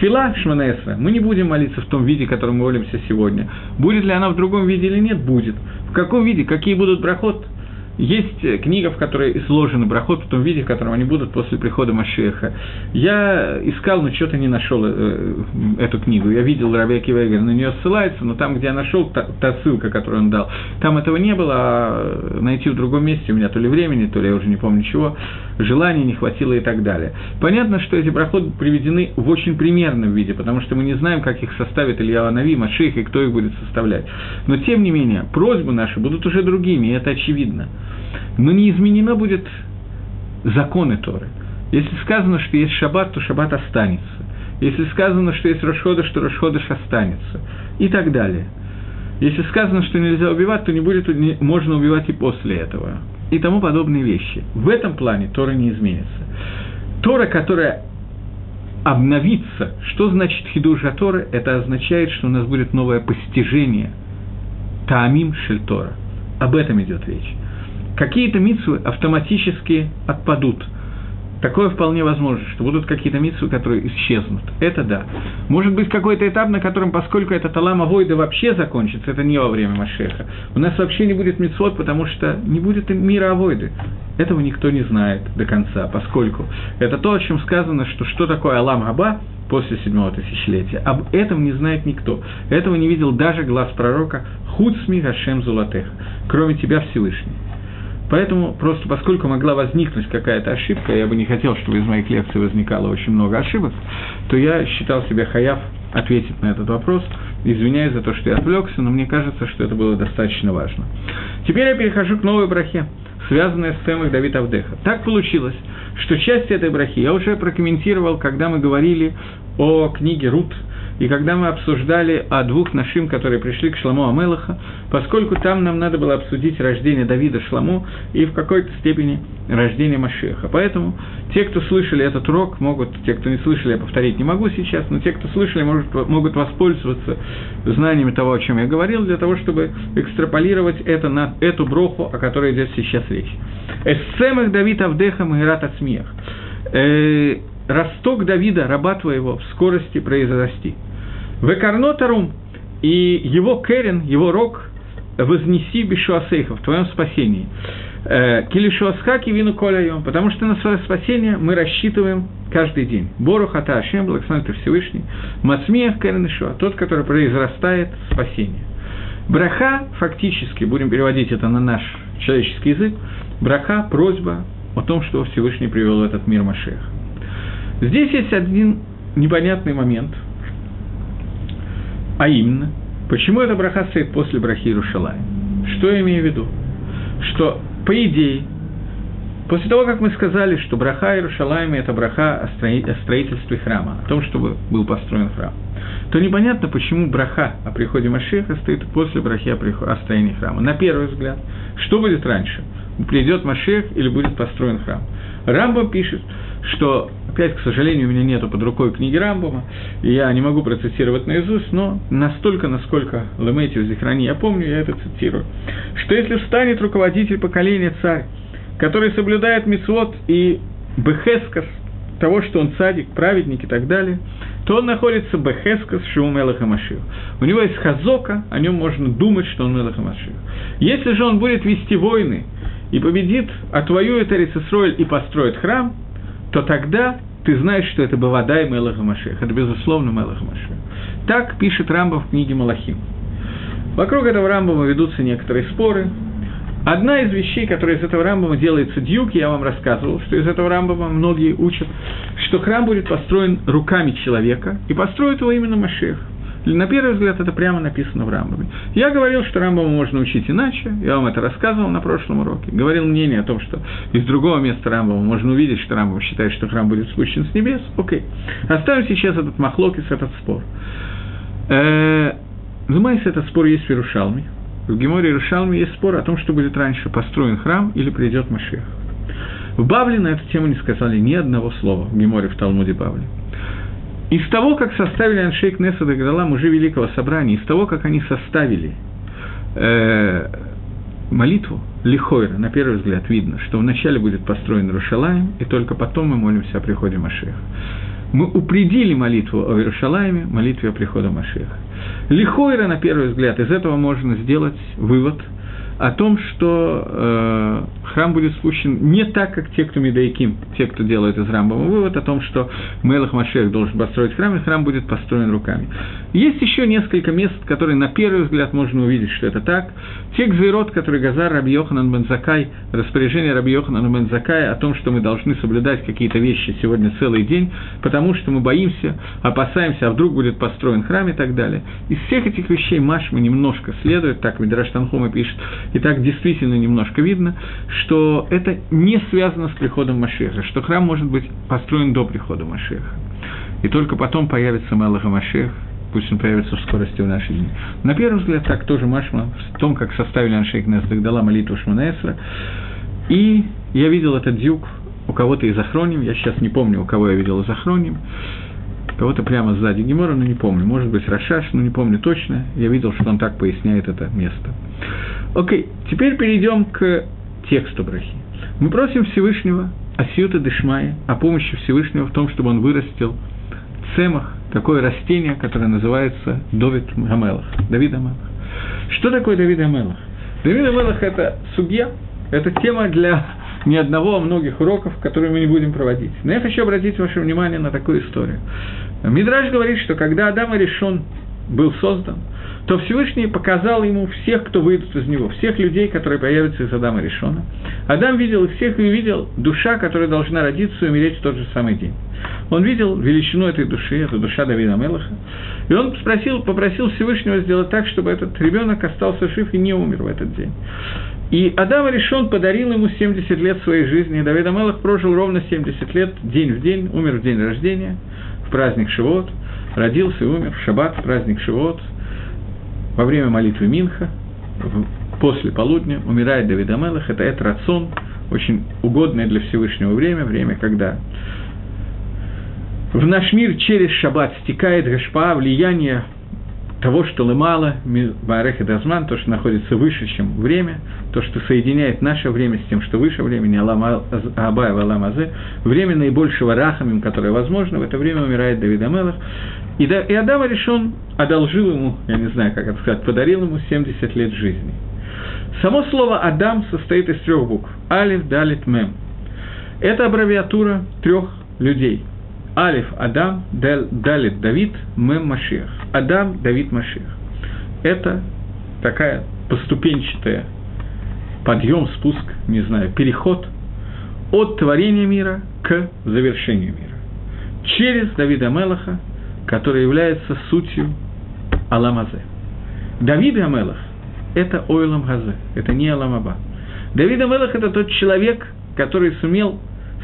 Фила Шманесра, мы не будем молиться в том виде, в котором мы молимся сегодня. Будет ли она в другом виде или нет? Будет. В каком виде? Какие будут брахот? Есть э, книга, в которой изложены брахот в том виде, в котором они будут после прихода Машеха. Я искал, но что-то не нашел э, эту книгу. Я видел Раби Акивегер, на нее ссылается, но там, где я нашел, та, та ссылка, которую он дал, там этого не было, а найти в другом месте у меня то ли времени, то ли я уже не помню чего, желания не хватило и так далее. Понятно, что эти брахоты приведены в очень примерном виде, потому что мы не знаем, как их составит Илья Нави, Машех и кто их будет составлять. Но, тем не менее, просьбы наши будут уже другими, и это очевидно но не изменено будет законы Торы. Если сказано, что есть шаббат, то шаббат останется. Если сказано, что есть Рошходыш, то Рошходыш останется. И так далее. Если сказано, что нельзя убивать, то не будет, можно убивать и после этого. И тому подобные вещи. В этом плане Тора не изменится. Тора, которая обновится, что значит хидуша Торы? Это означает, что у нас будет новое постижение Таамим Шельтора. Об этом идет речь какие-то митсвы автоматически отпадут. Такое вполне возможно, что будут какие-то митсвы, которые исчезнут. Это да. Может быть, какой-то этап, на котором, поскольку это Талама Войда вообще закончится, это не во время Машеха, у нас вообще не будет митсвот, потому что не будет мира Авойды. Этого никто не знает до конца, поскольку это то, о чем сказано, что что такое Алам Аба после седьмого тысячелетия. Об этом не знает никто. Этого не видел даже глаз пророка Хуцми Гашем Зулатех, кроме тебя Всевышний. Поэтому просто поскольку могла возникнуть какая-то ошибка, я бы не хотел, чтобы из моих лекций возникало очень много ошибок, то я считал себя хаяв ответить на этот вопрос. Извиняюсь за то, что я отвлекся, но мне кажется, что это было достаточно важно. Теперь я перехожу к новой брахе, связанной с темой Давида Авдеха. Так получилось, что часть этой брахи я уже прокомментировал, когда мы говорили о книге Рут – и когда мы обсуждали о двух нашим, которые пришли к Шламу Амелаха, поскольку там нам надо было обсудить рождение Давида Шламу и в какой-то степени рождение Машеха. Поэтому те, кто слышали этот урок, могут, те, кто не слышали, я повторить не могу сейчас, но те, кто слышали, может, могут воспользоваться знаниями того, о чем я говорил, для того, чтобы экстраполировать это на эту броху, о которой идет сейчас речь. Эссемах Давид Авдеха Магират Ацмиях. Росток Давида, раба твоего, в скорости произрасти. Векарнотарум и его керен, его рог, вознеси бешуасейха в твоем спасении. Э, Килишуасхаки вину коляем, потому что на свое спасение мы рассчитываем каждый день. Бору хата Ашем, благословен Всевышний, Мацмиях Керен Ишуа, тот, который произрастает спасение. Браха, фактически, будем переводить это на наш человеческий язык, браха – просьба о том, что Всевышний привел в этот мир Машех. Здесь есть один непонятный момент, а именно, почему эта браха стоит после брахи Иерушалая. Что я имею в виду? Что, по идее, После того, как мы сказали, что браха Иерушалайма – это браха о строительстве храма, о том, чтобы был построен храм, то непонятно, почему браха о приходе Машеха стоит после брахи о, о строении храма. На первый взгляд, что будет раньше? Придет Машех или будет построен храм? Рамбам пишет, что, опять, к сожалению, у меня нету под рукой книги Рамбама, и я не могу процитировать наизусть, но настолько, насколько Леметью Зихрани я помню, я это цитирую, что если встанет руководитель поколения царь, который соблюдает мицвод и бехескас, того, что он садик, праведник и так далее, то он находится бехескас шоу Мелаха Машир. У него есть хазока, о нем можно думать, что он Мелаха Машир. Если же он будет вести войны и победит, отвоюет Арицесройль и построит храм, то тогда ты знаешь, что это Бавадай Мелаха Машир. Это, безусловно, Мелаха Машир. Так пишет Рамба в книге Малахим. Вокруг этого Рамбама ведутся некоторые споры, Одна из вещей, которая из этого Рамбама делается дюк, я вам рассказывал, что из этого Рамбама многие учат, что храм будет построен руками человека, и построит его именно Машех. На первый взгляд это прямо написано в Рамбаме. Я говорил, что Рамбаму можно учить иначе, я вам это рассказывал на прошлом уроке. Говорил мнение о том, что из другого места Рамбама можно увидеть, что Рамбам считает, что храм будет спущен с небес. Окей. Оставим сейчас этот махлокис, этот спор. Э, Думается, этот спор есть в Иерушалме. В Геморе Иерушалме есть спор о том, что будет раньше, построен храм или придет Машех. В Бавле на эту тему не сказали ни одного слова, в Геморе в Талмуде Бавле. Из того, как составили Аншейк Неса Дагдала, мужи Великого Собрания, из того, как они составили э, молитву Лихойра, на первый взгляд видно, что вначале будет построен Рушалаем, и только потом мы молимся о приходе Машеха. Мы упредили молитву о Иерушалайме, молитве о приходе Машеха. Лихойра, на первый взгляд, из этого можно сделать вывод – о том, что э, храм будет спущен не так, как те, кто Медаиким, те, кто делает из Рамбама вывод о том, что Мелах Машех должен построить храм, и храм будет построен руками. Есть еще несколько мест, которые на первый взгляд можно увидеть, что это так. Те Гзейрот, который Газар Раби Йоханан Бензакай, распоряжение Раби Йоханана Бензакая о том, что мы должны соблюдать какие-то вещи сегодня целый день, потому что мы боимся, опасаемся, а вдруг будет построен храм и так далее. Из всех этих вещей Машма немножко следует, так Мидраш Танхума пишет, и так действительно немножко видно, что это не связано с приходом Машеха, что храм может быть построен до прихода Машеха. И только потом появится Мелаха Машех, пусть он появится в скорости в наши дни. На первый взгляд, так тоже Машма, в том, как составили Аншейк Нездагдала молитву Шманаэсра. И я видел этот дюк у кого-то из охроним, я сейчас не помню, у кого я видел из охроним, кого-то прямо сзади Гемора, но не помню, может быть Рашаш, но не помню точно, я видел, что он так поясняет это место. Окей, теперь перейдем к тексту брахи. Мы просим Всевышнего Асиута Дешмая о помощи Всевышнего в том, чтобы он вырастил цемах, такое растение, которое называется Довид Гамелах, Давид Амелах. Что такое Давид Амелах? Давид Амелах – это судья, это тема для не одного, а многих уроков, которые мы не будем проводить. Но я хочу обратить ваше внимание на такую историю. Мидраж говорит, что когда Адам и решен был создан, то Всевышний показал ему всех, кто выйдет из него, всех людей, которые появятся из Адама Решона. Адам видел их всех и увидел душа, которая должна родиться и умереть в тот же самый день. Он видел величину этой души, это душа Давида Мелаха, и он спросил, попросил Всевышнего сделать так, чтобы этот ребенок остался жив и не умер в этот день. И Адам решен подарил ему 70 лет своей жизни, и Давид Амелах прожил ровно 70 лет, день в день, умер в день рождения, в праздник Шивот, родился и умер в шаббат, в праздник Шивот, во время молитвы Минха, после полудня, умирает Давид Амелах, это это рацион, очень угодное для Всевышнего время, время, когда в наш мир через шаббат стекает гашпа, влияние того, что лымало, Баарех и Дазман, то, что находится выше, чем время, то, что соединяет наше время с тем, что выше времени, Абая Аламазе, время наибольшего рахамим, которое возможно, в это время умирает Давид Амелах, и, да, и Адам решен одолжил ему, я не знаю, как это сказать, подарил ему 70 лет жизни. Само слово «Адам» состоит из трех букв – Алиф, Далит, Мем. Это аббревиатура трех людей – Алиф – Адам, Далит – Давид, Мем – Машиах. Адам, Давид, Машиах. Это такая поступенчатая подъем, спуск, не знаю, переход от творения мира к завершению мира. через Давида Мелаха, который является сутью Аламазе. Давид Амелах – это Ойлам Газе, это не Аламаба. Давид Амелах – это тот человек, который сумел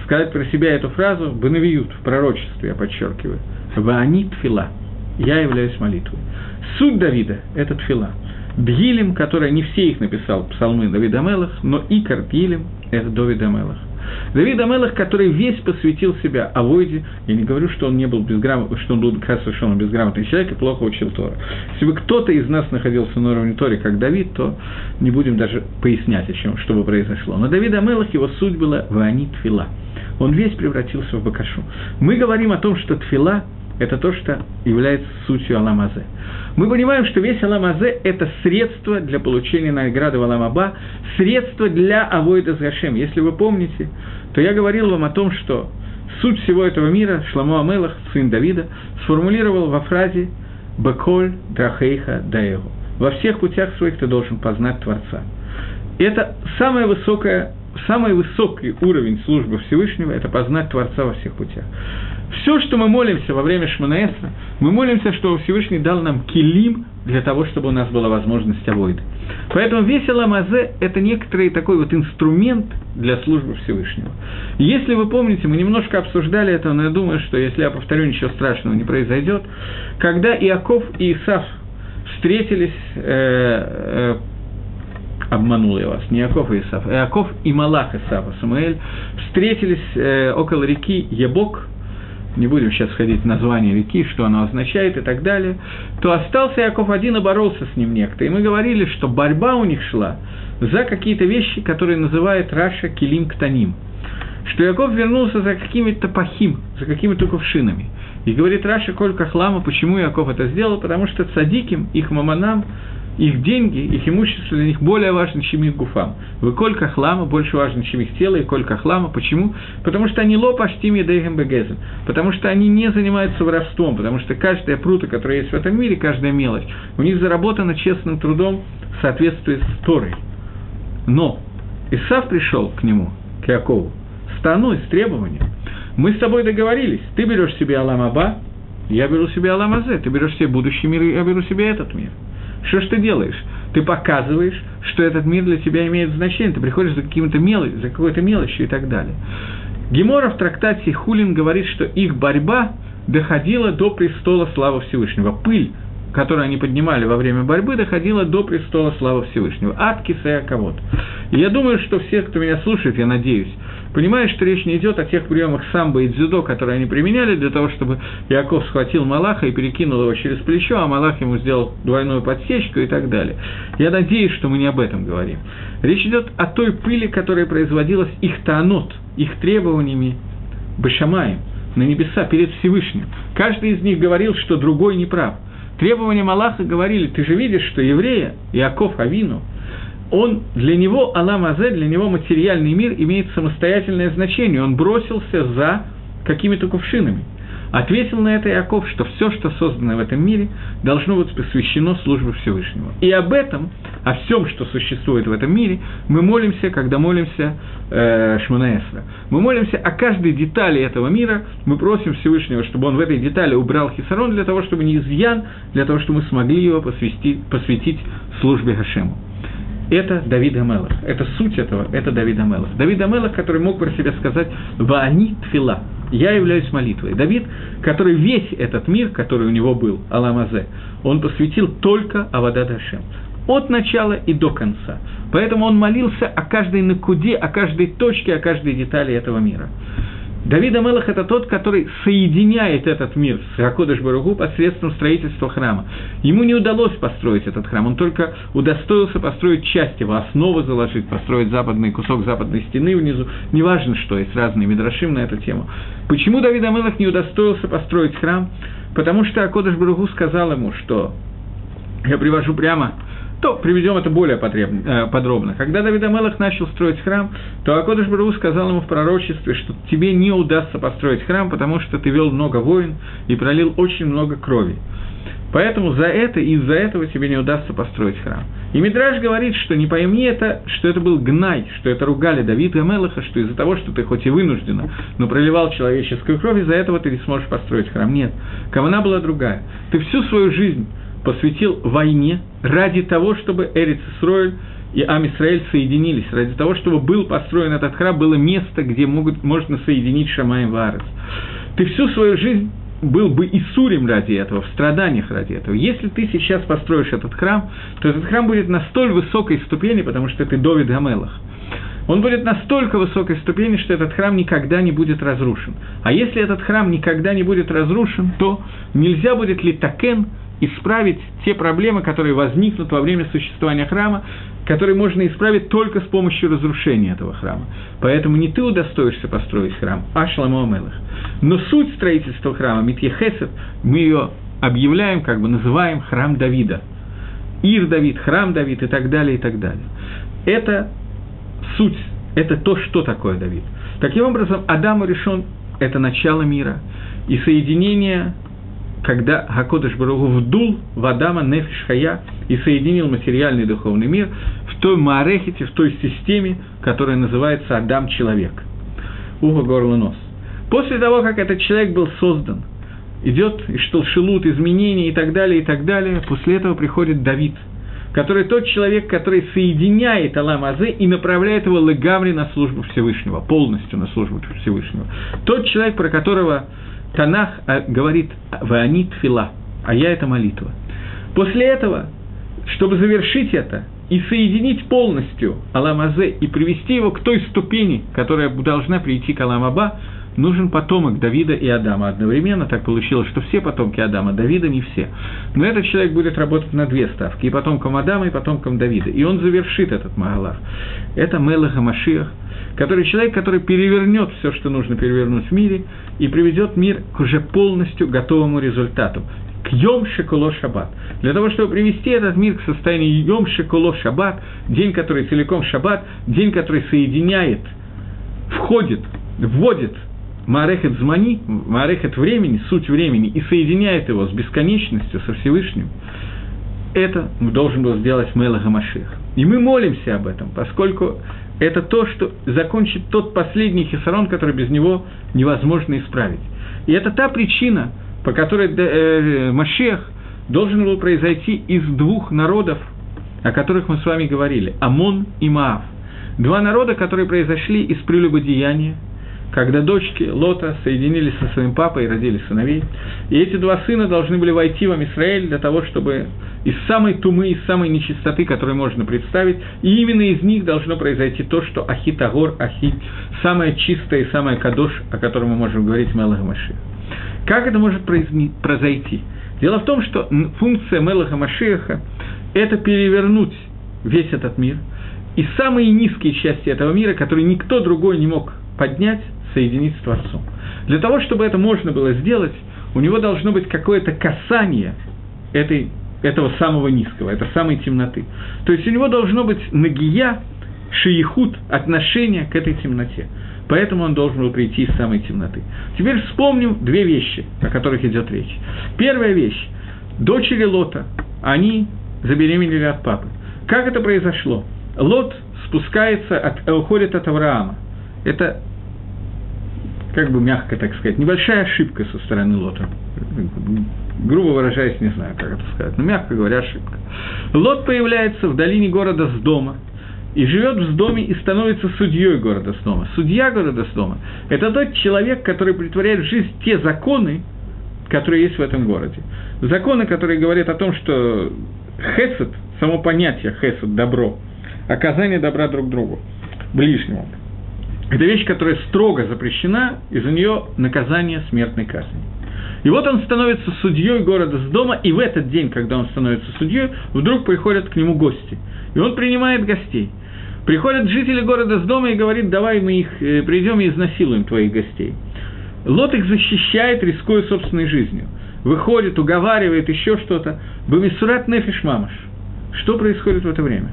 сказать про себя эту фразу «Банавиют» в пророчестве, я подчеркиваю. «Ваанит фила» – «Я являюсь молитвой». Суть Давида – это тфила. Бгилем, который не все их написал, псалмы Давида Мелах, но Икар Бгилем – это Давид Амелах. Давид Амелах, который весь посвятил себя Авойде, я не говорю, что он не был безграмотным, что он был совершенно безграмотный человек и плохо учил Тора. Если бы кто-то из нас находился на уровне Торе, как Давид, то не будем даже пояснять, о чем, что бы произошло. Но Давид Амелах, его суть была Ваани Тфила. Он весь превратился в Бакашу. Мы говорим о том, что Тфила – это то, что является сутью Аламазе. Мы понимаем, что весь Аламазе – это средство для получения награды в Аламаба, средство для Авойда Зашем. Если вы помните, то я говорил вам о том, что суть всего этого мира Шламу Амелах, сын Давида, сформулировал во фразе «Беколь драхейха даэгу». Во всех путях своих ты должен познать Творца. Это самое высокое самый высокий уровень службы Всевышнего – это познать Творца во всех путях. Все, что мы молимся во время Шманаэса, мы молимся, что Всевышний дал нам килим для того, чтобы у нас была возможность авойды. Поэтому весь Аламазе – это некоторый такой вот инструмент для службы Всевышнего. Если вы помните, мы немножко обсуждали это, но я думаю, что если я повторю, ничего страшного не произойдет. Когда Иаков и Исаф встретились э, э, обманул я вас, не Иаков и Эсав, Иаков и מלאך Эсава, Самаэль, встретились э, около реки Ебок, не будем сейчас ходить в название реки, что оно означает и так далее, то остался Яков один и боролся с ним некто. И мы говорили, что борьба у них шла за какие-то вещи, которые называют Раши כלים קטנים. Что Яков вернулся за какими-то פכים, за какими-то кувшинами. И говорит Раши כל כך למה, почему Яков это сделал, потому что צדיקים, их ממונם, их деньги, их имущество для них более важно, чем их гуфам. Вы колька хлама больше важно, чем их тело, и колька хлама. Почему? Потому что они лопаштим и бегезен. Потому что они не занимаются воровством, потому что каждая прута, которая есть в этом мире, каждая мелочь, у них заработана честным трудом в соответствии с Торой. Но Исав пришел к нему, к Якову, с с требованием. Мы с тобой договорились, ты берешь себе Алам Аба, я беру себе Алам Азе, ты берешь себе будущий мир, я беру себе этот мир – что ж ты делаешь? Ты показываешь, что этот мир для тебя имеет значение, ты приходишь за, каким-то мелочь, за какой-то мелочью и так далее. Гемора в трактате Хулин говорит, что их борьба доходила до престола славы Всевышнего. Пыль, которую они поднимали во время борьбы, доходила до престола славы Всевышнего. От кисая кого-то. И я думаю, что все, кто меня слушает, я надеюсь, понимаешь, что речь не идет о тех приемах самбо и дзюдо, которые они применяли для того, чтобы Яков схватил Малаха и перекинул его через плечо, а Малах ему сделал двойную подсечку и так далее. Я надеюсь, что мы не об этом говорим. Речь идет о той пыли, которая производилась их таанот, их требованиями Башамаем, на небеса перед Всевышним. Каждый из них говорил, что другой не прав. Требования Малаха говорили, ты же видишь, что еврея, Иаков Авину, он, для него Алам Азе, для него материальный мир имеет самостоятельное значение. Он бросился за какими-то кувшинами. Ответил на это Иаков, что все, что создано в этом мире, должно быть посвящено службе Всевышнего. И об этом, о всем, что существует в этом мире, мы молимся, когда молимся э, Шманаэсра. Мы молимся о каждой детали этого мира, мы просим Всевышнего, чтобы он в этой детали убрал хисарон для того, чтобы не изъян, для того, чтобы мы смогли его посвятить, посвятить службе Гашему это Давид Амелах. Это суть этого, это Давид Амелах. Давид Амелах, который мог про себя сказать «Ваани тфила», «Я являюсь молитвой». Давид, который весь этот мир, который у него был, Аламазе, он посвятил только Авада Дашем. От начала и до конца. Поэтому он молился о каждой накуде, о каждой точке, о каждой детали этого мира. Давид Амелах – это тот, который соединяет этот мир с Акодыш Баругу посредством строительства храма. Ему не удалось построить этот храм, он только удостоился построить часть его, основу заложить, построить западный кусок западной стены внизу. Неважно, что, есть разные мидрашим на эту тему. Почему Давид Амелах не удостоился построить храм? Потому что Акодыш Баругу сказал ему, что я привожу прямо то приведем это более э, подробно. Когда Давид Амелах начал строить храм, то Акодыш Бару сказал ему в пророчестве, что тебе не удастся построить храм, потому что ты вел много войн и пролил очень много крови. Поэтому за это и из-за этого тебе не удастся построить храм. И Мидраж говорит, что не пойми это, что это был гнай, что это ругали Давида и Мелаха, что из-за того, что ты хоть и вынужденно, но проливал человеческую кровь, из-за этого ты не сможешь построить храм. Нет, Кавана была другая. Ты всю свою жизнь посвятил войне ради того, чтобы Эрец Исроэль и Амисраэль соединились, ради того, чтобы был построен этот храм, было место, где могут, можно соединить Шамаем Варес. Ты всю свою жизнь был бы и сурим ради этого, в страданиях ради этого. Если ты сейчас построишь этот храм, то этот храм будет на столь высокой ступени, потому что ты Довид Гамелах. Он будет настолько высокой ступени, что этот храм никогда не будет разрушен. А если этот храм никогда не будет разрушен, то нельзя будет ли такен исправить те проблемы, которые возникнут во время существования храма, которые можно исправить только с помощью разрушения этого храма. Поэтому не ты удостоишься построить храм, а Шламо Амелах. Но суть строительства храма, Митьехесет, мы ее объявляем, как бы называем храм Давида. Ир Давид, храм Давид и так далее, и так далее. Это суть, это то, что такое Давид. Таким образом, Адам решен – это начало мира, и соединение когда Гакодыш Баругу вдул в Адама Нефиш и соединил материальный и духовный мир в той Маарехите, в той системе, которая называется Адам-человек. Ухо, горло, нос. После того, как этот человек был создан, идет Ишталшилут, изменения и так далее, и так далее, после этого приходит Давид, который тот человек, который соединяет Алам Азе и направляет его легамри на службу Всевышнего, полностью на службу Всевышнего. Тот человек, про которого Танах а, говорит «Ваанит фила», а я – это молитва. После этого, чтобы завершить это и соединить полностью Аламазе и привести его к той ступени, которая должна прийти к Аламаба, нужен потомок Давида и Адама одновременно. Так получилось, что все потомки Адама, Давида не все. Но этот человек будет работать на две ставки, и потомком Адама, и потомком Давида. И он завершит этот Магалах. Это Мелаха Машиах, который человек, который перевернет все, что нужно перевернуть в мире, и приведет мир к уже полностью готовому результату, к Йом Шекуло Шаббат. Для того, чтобы привести этот мир к состоянию Йом Шекуло Шаббат, день, который целиком Шаббат, день, который соединяет, входит, вводит Маарехет Змани, Маарехет времени, суть времени, и соединяет его с бесконечностью, со Всевышним, это должен был сделать Мелаха Машех. И мы молимся об этом, поскольку это то, что закончит тот последний хисарон, который без него невозможно исправить. И это та причина, по которой э, Машех должен был произойти из двух народов, о которых мы с вами говорили, Амон и Маав. Два народа, которые произошли из прелюбодеяния – когда дочки Лота соединились со своим папой и родили сыновей. И эти два сына должны были войти в Амисраэль для того, чтобы из самой тумы, из самой нечистоты, которую можно представить, и именно из них должно произойти то, что Ахитагор, Ахит, самое чистое и самое кадош, о котором мы можем говорить Мелаха Машиах. Как это может произойти? Дело в том, что функция Мелаха Машиаха – это перевернуть весь этот мир, и самые низкие части этого мира, которые никто другой не мог поднять, соединить с Творцом. Для того, чтобы это можно было сделать, у него должно быть какое-то касание этой, этого самого низкого, этой самой темноты. То есть у него должно быть нагия, шиихут, отношение к этой темноте. Поэтому он должен был прийти из самой темноты. Теперь вспомним две вещи, о которых идет речь. Первая вещь. Дочери Лота, они забеременели от папы. Как это произошло? Лот спускается, от, уходит от Авраама. Это как бы мягко так сказать, небольшая ошибка со стороны Лота. Грубо выражаясь, не знаю, как это сказать, но мягко говоря, ошибка. Лот появляется в долине города Сдома, и живет в доме и становится судьей города Сдома. Судья города Сдома – это тот человек, который притворяет в жизнь те законы, которые есть в этом городе. Законы, которые говорят о том, что хесед, само понятие хесед – добро, оказание добра друг другу, ближнему – это вещь, которая строго запрещена, и за нее наказание смертной казни. И вот он становится судьей города с дома, и в этот день, когда он становится судьей, вдруг приходят к нему гости. И он принимает гостей. Приходят жители города с дома и говорит, давай мы их э, придем и изнасилуем твоих гостей. Лот их защищает, рискуя собственной жизнью. Выходит, уговаривает, еще что-то. Бамисурат нефиш мамаш. Что происходит в это время?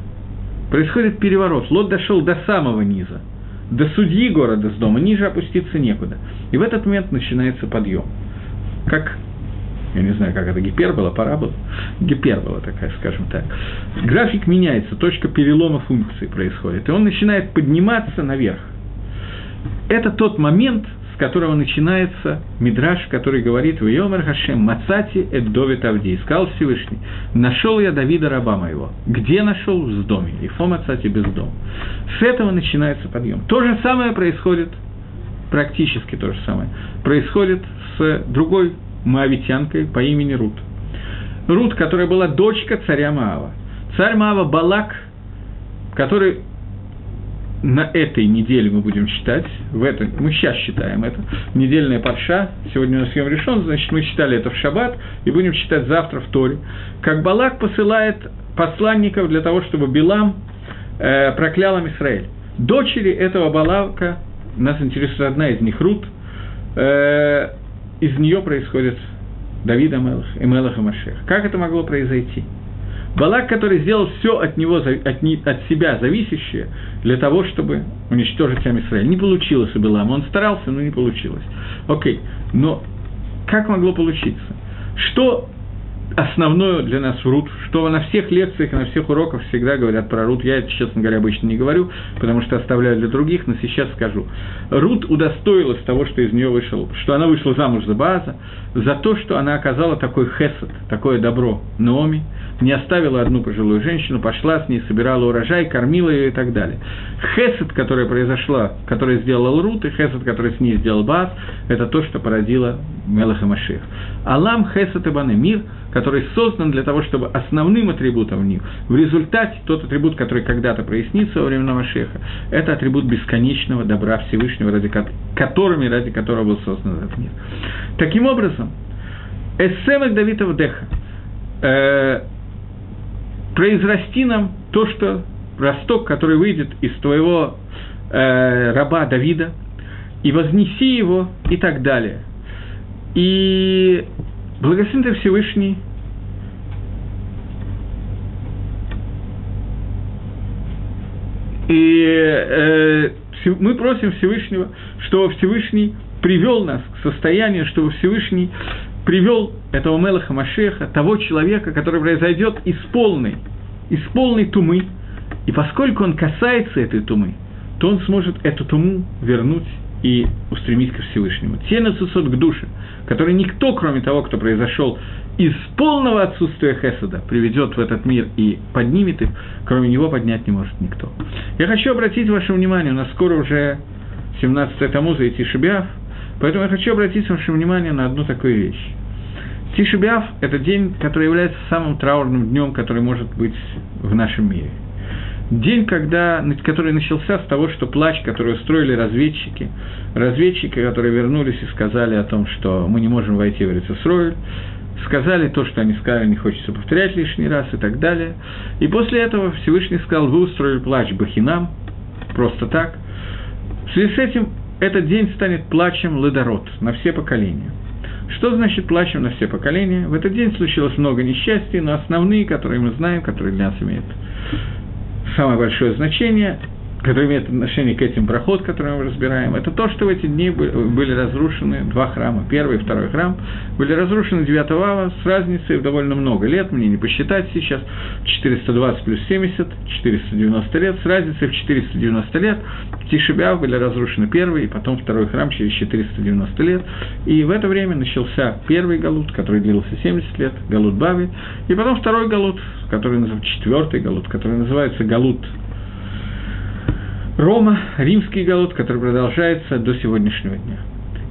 Происходит переворот. Лот дошел до самого низа, до судьи города с дома, ниже опуститься некуда. И в этот момент начинается подъем. Как я не знаю, как это, гипербола, парабола, гипербола такая, скажем так. График меняется, точка перелома функции происходит, и он начинает подниматься наверх. Это тот момент, с которого начинается мидраж, который говорит в Йомер Хашем Мацати Эд Довид Авди. Сказал Всевышний, нашел я Давида, раба моего. Где нашел? В доме. И фо Мацати без дома. С этого начинается подъем. То же самое происходит, практически то же самое, происходит с другой маавитянкой по имени Рут. Рут, которая была дочка царя Маава. Царь Маава Балак, который на этой неделе мы будем читать, в это, мы сейчас считаем это, недельная парша, сегодня у нас съем решен, значит, мы читали это в шаббат, и будем читать завтра в Торе, как Балак посылает посланников для того, чтобы Билам э, проклял Израиль. Дочери этого Балака, нас интересует одна из них, Рут, э, из нее происходит Давид Амелах и Мелах и Машех. Как это могло произойти? Балак, который сделал все от него, от, от себя зависящее, для того, чтобы уничтожить сам. Не получилось у Балама, он старался, но не получилось. Окей, но как могло получиться? Что основное для нас Рут, что на всех лекциях и на всех уроках всегда говорят про Рут. Я это, честно говоря, обычно не говорю, потому что оставляю для других, но сейчас скажу. Рут удостоилась того, что из нее вышел, что она вышла замуж за База, за то, что она оказала такой хесед, такое добро Наоми, не оставила одну пожилую женщину, пошла с ней, собирала урожай, кормила ее и так далее. Хесед, которая произошла, которая сделала Рут, и хесед, который с ней сделал Баз, это то, что породило Мелаха Машех. Алам хесед и баны, мир – который создан для того, чтобы основным атрибутом в них, в результате тот атрибут, который когда-то прояснится во время Машеха, это атрибут бесконечного добра Всевышнего, ради которыми, ради которого был создан этот мир. Таким образом, эссемек Давида Вдеха э, произрасти нам то, что росток, который выйдет из твоего э, раба Давида, и вознеси его, и так далее. И Благословен ты Всевышний, И э, мы просим Всевышнего, чтобы Всевышний привел нас к состоянию, чтобы Всевышний привел этого Мелаха Машеха, того человека, который произойдет из полной, из полной тумы. И поскольку он касается этой тумы, то он сможет эту туму вернуть и устремить ко Всевышнему. Те насусот к душе, который никто, кроме того, кто произошел из полного отсутствия Хесада, приведет в этот мир и поднимет их, кроме него поднять не может никто. Я хочу обратить ваше внимание, у нас скоро уже 17 Тамуза и Тишебиав, поэтому я хочу обратить ваше внимание на одну такую вещь. Тишебиав – это день, который является самым траурным днем, который может быть в нашем мире – День, когда, который начался с того, что плач, который устроили разведчики, разведчики, которые вернулись и сказали о том, что мы не можем войти в Рецесройль, сказали то, что они сказали, не хочется повторять лишний раз и так далее. И после этого Всевышний сказал, вы устроили плач Бахинам, просто так. В связи с этим этот день станет плачем Ледород на все поколения. Что значит плачем на все поколения? В этот день случилось много несчастий, но основные, которые мы знаем, которые для нас имеют самое большое значение, которое имеет отношение к этим проход, которые мы разбираем, это то, что в эти дни были разрушены два храма. Первый и второй храм были разрушены 9 ава с разницей в довольно много лет, мне не посчитать сейчас, 420 плюс 70, 490 лет, с разницей в 490 лет. В были разрушены первый и потом второй храм через 490 лет. И в это время начался первый галут, который длился 70 лет, галут Бави, и потом второй галут, который называется четвертый галут, который называется галут Рома, римский голод, который продолжается до сегодняшнего дня.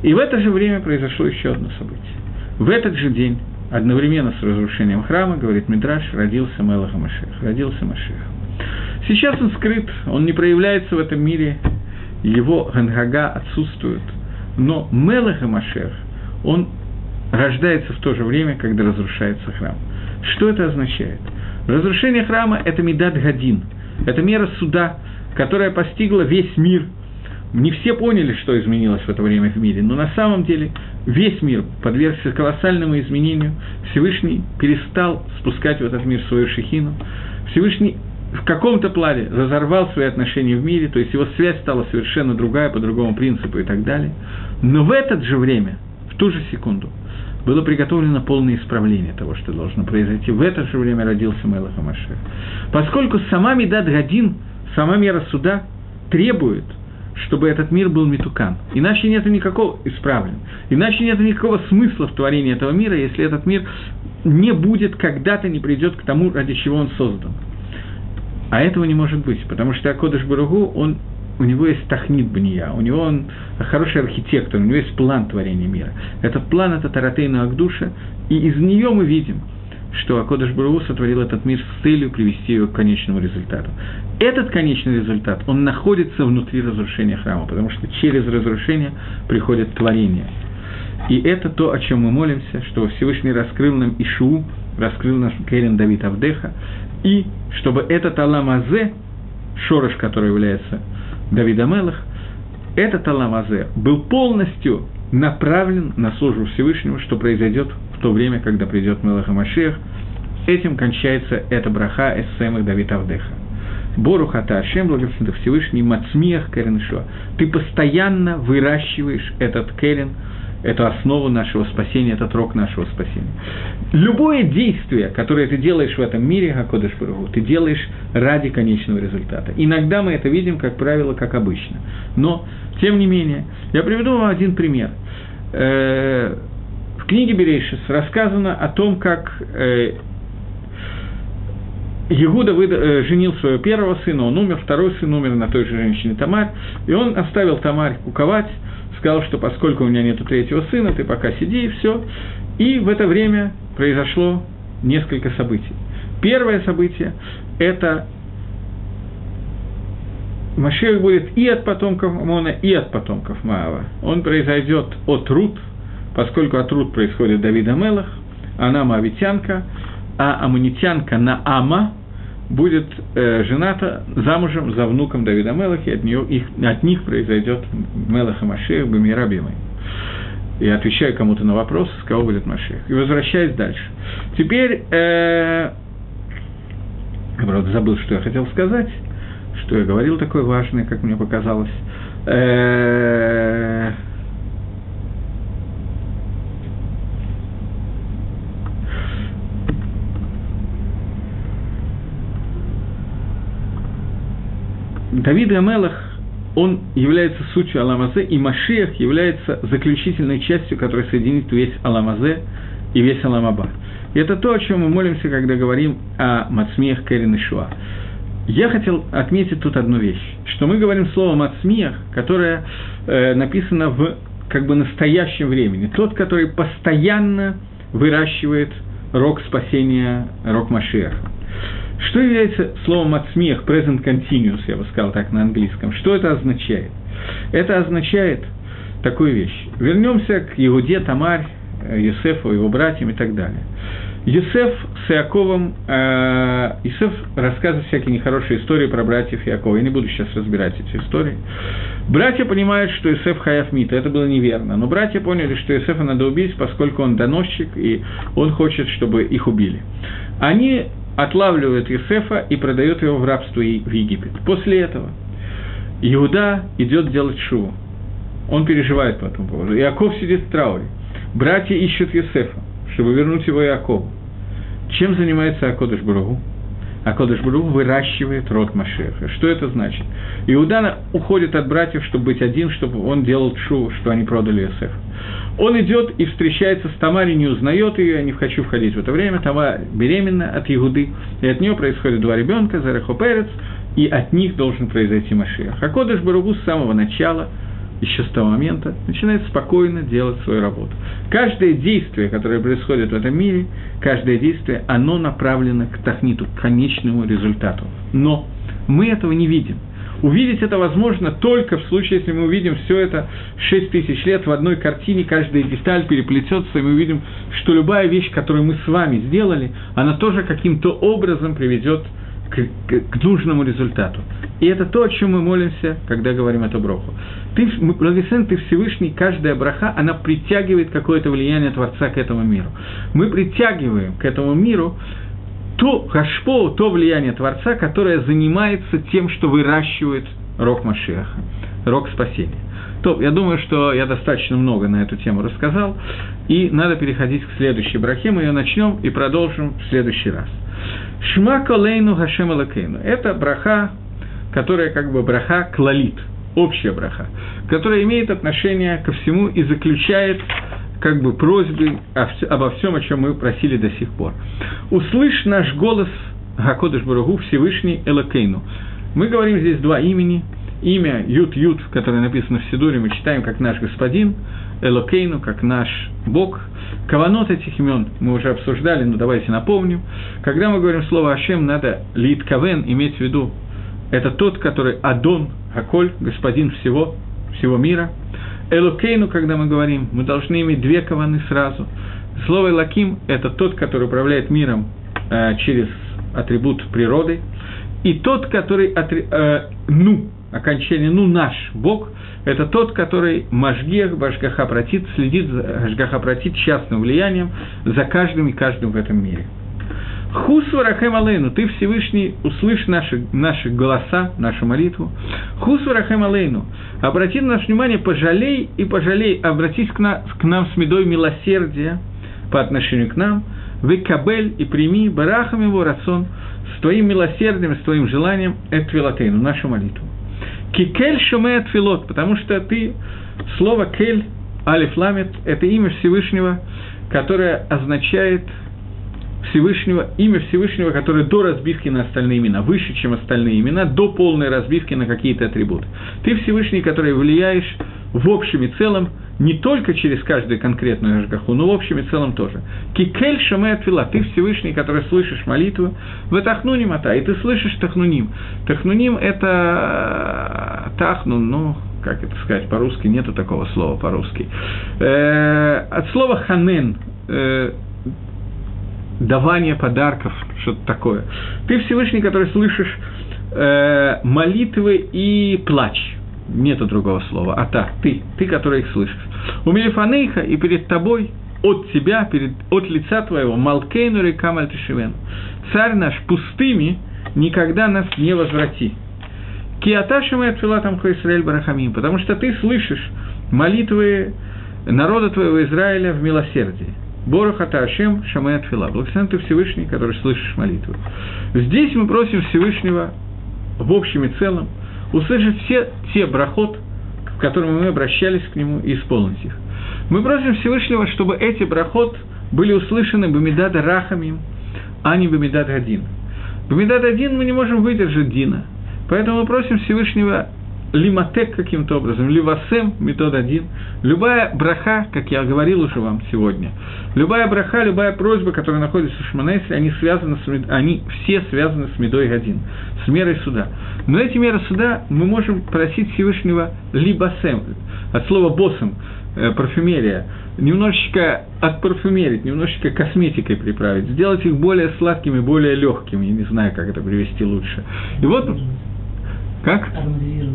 И в это же время произошло еще одно событие. В этот же день, одновременно с разрушением храма, говорит Мидраш, родился Мелах Машех, родился Машех. Сейчас он скрыт, он не проявляется в этом мире, его Гангага отсутствует, но Мелах Машех, он рождается в то же время, когда разрушается храм. Что это означает? Разрушение храма – это Медад Гадин, это мера суда, которая постигла весь мир. не все поняли, что изменилось в это время в мире, но на самом деле весь мир подвергся колоссальному изменению. Всевышний перестал спускать в этот мир свою шехину. Всевышний в каком-то плане разорвал свои отношения в мире, то есть его связь стала совершенно другая, по другому принципу и так далее. Но в это же время, в ту же секунду, было приготовлено полное исправление того, что должно произойти. В это же время родился Мелах Машех. Поскольку сама Медад Гадин, сама мера суда требует, чтобы этот мир был метукан. Иначе нет никакого исправлен. Иначе нет никакого смысла в творении этого мира, если этот мир не будет, когда-то не придет к тому, ради чего он создан. А этого не может быть, потому что Акодыш Баругу, он у него есть тахнит бния, у него он хороший архитектор, у него есть план творения мира. Этот план – это Таратейна Агдуша, и из нее мы видим, что Акодыш Бару сотворил этот мир с целью привести его к конечному результату. Этот конечный результат, он находится внутри разрушения храма, потому что через разрушение приходит творение. И это то, о чем мы молимся, что Всевышний раскрыл нам Ишу, раскрыл наш Керен Давид Авдеха, и чтобы этот Аламазе, Шорош, который является Давида Мелах, этот Аламазе был полностью направлен на службу Всевышнему, что произойдет в то время, когда придет Мелах Машех. Этим кончается эта браха Эссем Давид Авдеха. Бору хата Ашем, благословен Всевышний, Мацмиях Керен Ты постоянно выращиваешь этот Керен – это основа нашего спасения, это рок нашего спасения. Любое действие, которое ты делаешь в этом мире, Акодыш Барагу, ты делаешь ради конечного результата. Иногда мы это видим, как правило, как обычно. Но, тем не менее, я приведу вам один пример. В книге Берейшис рассказано о том, как э, Егуда э, женил своего первого сына, он умер, второй сын умер на той же женщине Тамарь, и он оставил Тамарь куковать, сказал, что поскольку у меня нет третьего сына, ты пока сиди и все. И в это время произошло несколько событий. Первое событие – это Машех будет и от потомков Мона, и от потомков Маава. Он произойдет от Рут, поскольку от Рут происходит Давида Мелах, она Моавитянка, а амунитянка Наама – будет э, жената замужем за внуком Давида Мелаха, и от, нее, их, от них произойдет Мелаха Машех Бамира Бимой. И отвечаю кому-то на вопрос, с кого будет Машех. И возвращаюсь дальше. Теперь, э, я, правда, забыл, что я хотел сказать, что я говорил такое важное, как мне показалось. Э, Давид Амелах, он является сутью Аламазе, и Машиах является заключительной частью, которая соединит весь Аламазе и весь Аламаба. И это то, о чем мы молимся, когда говорим о Мацмиях Керин и Шуа. Я хотел отметить тут одну вещь, что мы говорим слово «мацмиях», которое э, написано в как бы настоящем времени. Тот, который постоянно выращивает рок спасения, рок Машиаха. Что является словом «отсмех», present continuous, я бы сказал так на английском? Что это означает? Это означает такую вещь. Вернемся к Иуде, Тамарь, Юсефу, его братьям и так далее. Юсеф с Иаковом, э, Юсеф рассказывает всякие нехорошие истории про братьев Иакова. Я не буду сейчас разбирать эти истории. Братья понимают, что Юсеф Хаяф Мита, это было неверно. Но братья поняли, что Юсефа надо убить, поскольку он доносчик, и он хочет, чтобы их убили. Они отлавливает Юсефа и продает его в рабство в Египет. После этого Иуда идет делать шуву. Он переживает по этому поводу. Иаков сидит в трауре. Братья ищут Юсефа, чтобы вернуть его Иакову. Чем занимается Акодыш Баругу? Акодыш Баругу выращивает род Машеха. Что это значит? Иуда уходит от братьев, чтобы быть один, чтобы он делал шуву, что они продали Юсефа. Он идет и встречается с Тамарой, не узнает ее, я не хочу входить в это время. Тамара беременна от Ягуды, и от нее происходят два ребенка, Зарехо Перец, и от них должен произойти Машиах. А Кодыш Баругу с самого начала, еще с того момента, начинает спокойно делать свою работу. Каждое действие, которое происходит в этом мире, каждое действие, оно направлено к тахниту, к конечному результату. Но мы этого не видим. Увидеть это возможно только в случае, если мы увидим все это 6 тысяч лет в одной картине, каждая деталь переплетется, и мы увидим, что любая вещь, которую мы с вами сделали, она тоже каким-то образом приведет к, к, к нужному результату. И это то, о чем мы молимся, когда говорим эту броху. Ты, благословен ты Всевышний, каждая браха, она притягивает какое-то влияние Творца к этому миру. Мы притягиваем к этому миру то хашпо, то влияние Творца, которое занимается тем, что выращивает рок Машеха, рок спасения. То, я думаю, что я достаточно много на эту тему рассказал, и надо переходить к следующей брахе. Мы ее начнем и продолжим в следующий раз. Шма колейну Хашем Алакейну. Это браха, которая как бы браха клалит, общая браха, которая имеет отношение ко всему и заключает как бы просьбы обо всем, о чем мы просили до сих пор. «Услышь наш голос, Гакодыш Барагу, Всевышний Элакейну». Мы говорим здесь два имени. Имя Ют-Ют, которое написано в Сидуре, мы читаем как наш Господин, Элокейну, как наш Бог. Каванот этих имен мы уже обсуждали, но давайте напомним. Когда мы говорим слово Ашем, надо Лид Кавен иметь в виду. Это тот, который Адон, Аколь, Господин всего, всего мира – Элокейну, когда мы говорим, мы должны иметь две каваны сразу. Слово Элоким – это тот, который управляет миром э, через атрибут природы, и тот, который атри, э, ну, окончание ну наш Бог, это тот, который Машгех, Башгаха Протит, следит за Башгаха Протит частным влиянием за каждым и каждым в этом мире. Хусу Рахем Алейну, ты Всевышний, услышь наши, наши голоса, нашу молитву. Хусу Рахем Алейну, обрати на наше внимание, пожалей и пожалей, обратись к, на, к нам с медой милосердия по отношению к нам, выкабель и прими барахам его рацион с твоим милосердием, с твоим желанием, этвилатейну, нашу молитву. Кикель шуме отфилот, потому что ты, слово кель, алиф ламет, это имя Всевышнего, которое означает – Всевышнего, имя Всевышнего, которое до разбивки на остальные имена, выше, чем остальные имена, до полной разбивки на какие-то атрибуты. Ты Всевышний, который влияешь в общем и целом, не только через каждую конкретную Ашгаху, но в общем и целом тоже. Кикель шаме твила, ты Всевышний, который слышишь молитву, в тахнуним ата, и ты слышишь тахнуним. Тахнуним – это тахну, ну, как это сказать по-русски, нету такого слова по-русски. Э, от слова ханен, э, давание подарков, что-то такое. Ты Всевышний, который слышишь э, молитвы и плач. Нету другого слова. А так, ты, ты, который их слышишь. У Мелифанейха и перед тобой, от тебя, перед, от лица твоего, Малкейну река Мальтишевен. Царь наш пустыми никогда нас не возврати. Киаташем и Атфилатам Хоисраэль Барахамим, потому что ты слышишь молитвы народа твоего Израиля в милосердии. Борохата Ашем Шамай Фила. Благословен ты Всевышний, который слышишь молитву. Здесь мы просим Всевышнего в общем и целом услышать все те брахот, к которым мы обращались к нему, и исполнить их. Мы просим Всевышнего, чтобы эти брахот были услышаны Бамидада Рахамим, а не Бамидад Гадин. Бамидад Один мы не можем выдержать Дина. Поэтому мы просим Всевышнего лиматек каким-то образом, ливасем, метод один. Любая браха, как я говорил уже вам сегодня, любая браха, любая просьба, которая находится в Шманесе, они, связаны с, они все связаны с медой один, с мерой суда. Но эти меры суда мы можем просить Всевышнего либасем, от слова боссом, э, парфюмерия, немножечко отпарфюмерить, немножечко косметикой приправить, сделать их более сладкими, более легкими, я не знаю, как это привести лучше. И вот как?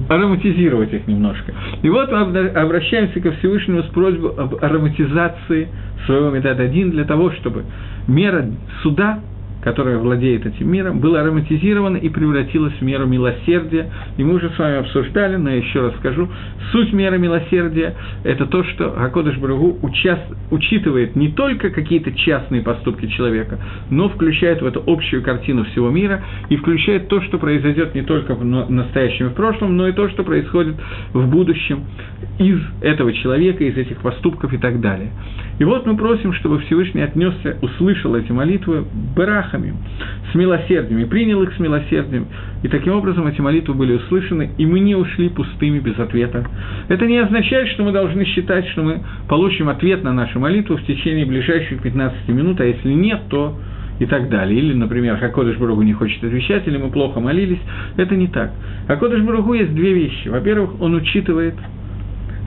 Ароматизировать. их немножко. И вот мы обращаемся ко Всевышнему с просьбой об ароматизации своего метода один для того, чтобы мера суда которая владеет этим миром, было ароматизировано и превратилось в меру милосердия. И мы уже с вами обсуждали, но я еще раз скажу, суть меры милосердия – это то, что Гакодыш Барагу учитывает не только какие-то частные поступки человека, но включает в эту общую картину всего мира и включает то, что произойдет не только в настоящем и в прошлом, но и то, что происходит в будущем из этого человека, из этих поступков и так далее. И вот мы просим, чтобы Всевышний отнесся, услышал эти молитвы барахами, с милосердием, и принял их с милосердием. И таким образом эти молитвы были услышаны, и мы не ушли пустыми без ответа. Это не означает, что мы должны считать, что мы получим ответ на нашу молитву в течение ближайших 15 минут, а если нет, то и так далее. Или, например, Хакодыш Бругу не хочет отвечать, или мы плохо молились. Это не так. Хакодыш Бругу есть две вещи. Во-первых, он учитывает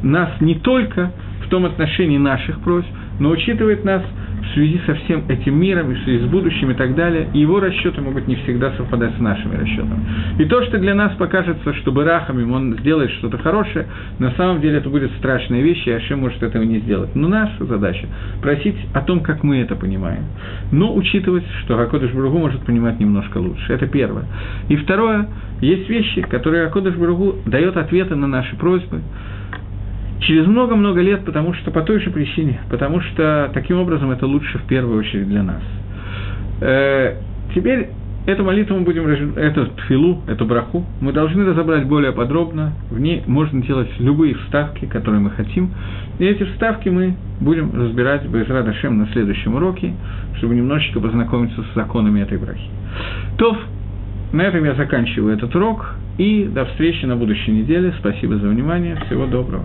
нас не только в том отношении наших просьб, но учитывает нас в связи со всем этим миром, и в связи с будущим и так далее, и его расчеты могут не всегда совпадать с нашими расчетами. И то, что для нас покажется, что Барахами он сделает что-то хорошее, на самом деле это будет страшная вещь, и Ашем может этого не сделать. Но наша задача – просить о том, как мы это понимаем. Но учитывать, что Акодыш Бругу может понимать немножко лучше. Это первое. И второе, есть вещи, которые Акодыш Бругу дает ответы на наши просьбы, через много-много лет, потому что по той же причине, потому что таким образом это лучше в первую очередь для нас. Э, теперь Эту молитву мы будем, эту тфилу, эту браху, мы должны разобрать более подробно. В ней можно делать любые вставки, которые мы хотим. И эти вставки мы будем разбирать без Радашем на следующем уроке, чтобы немножечко познакомиться с законами этой брахи. То, на этом я заканчиваю этот урок. И до встречи на будущей неделе. Спасибо за внимание. Всего доброго.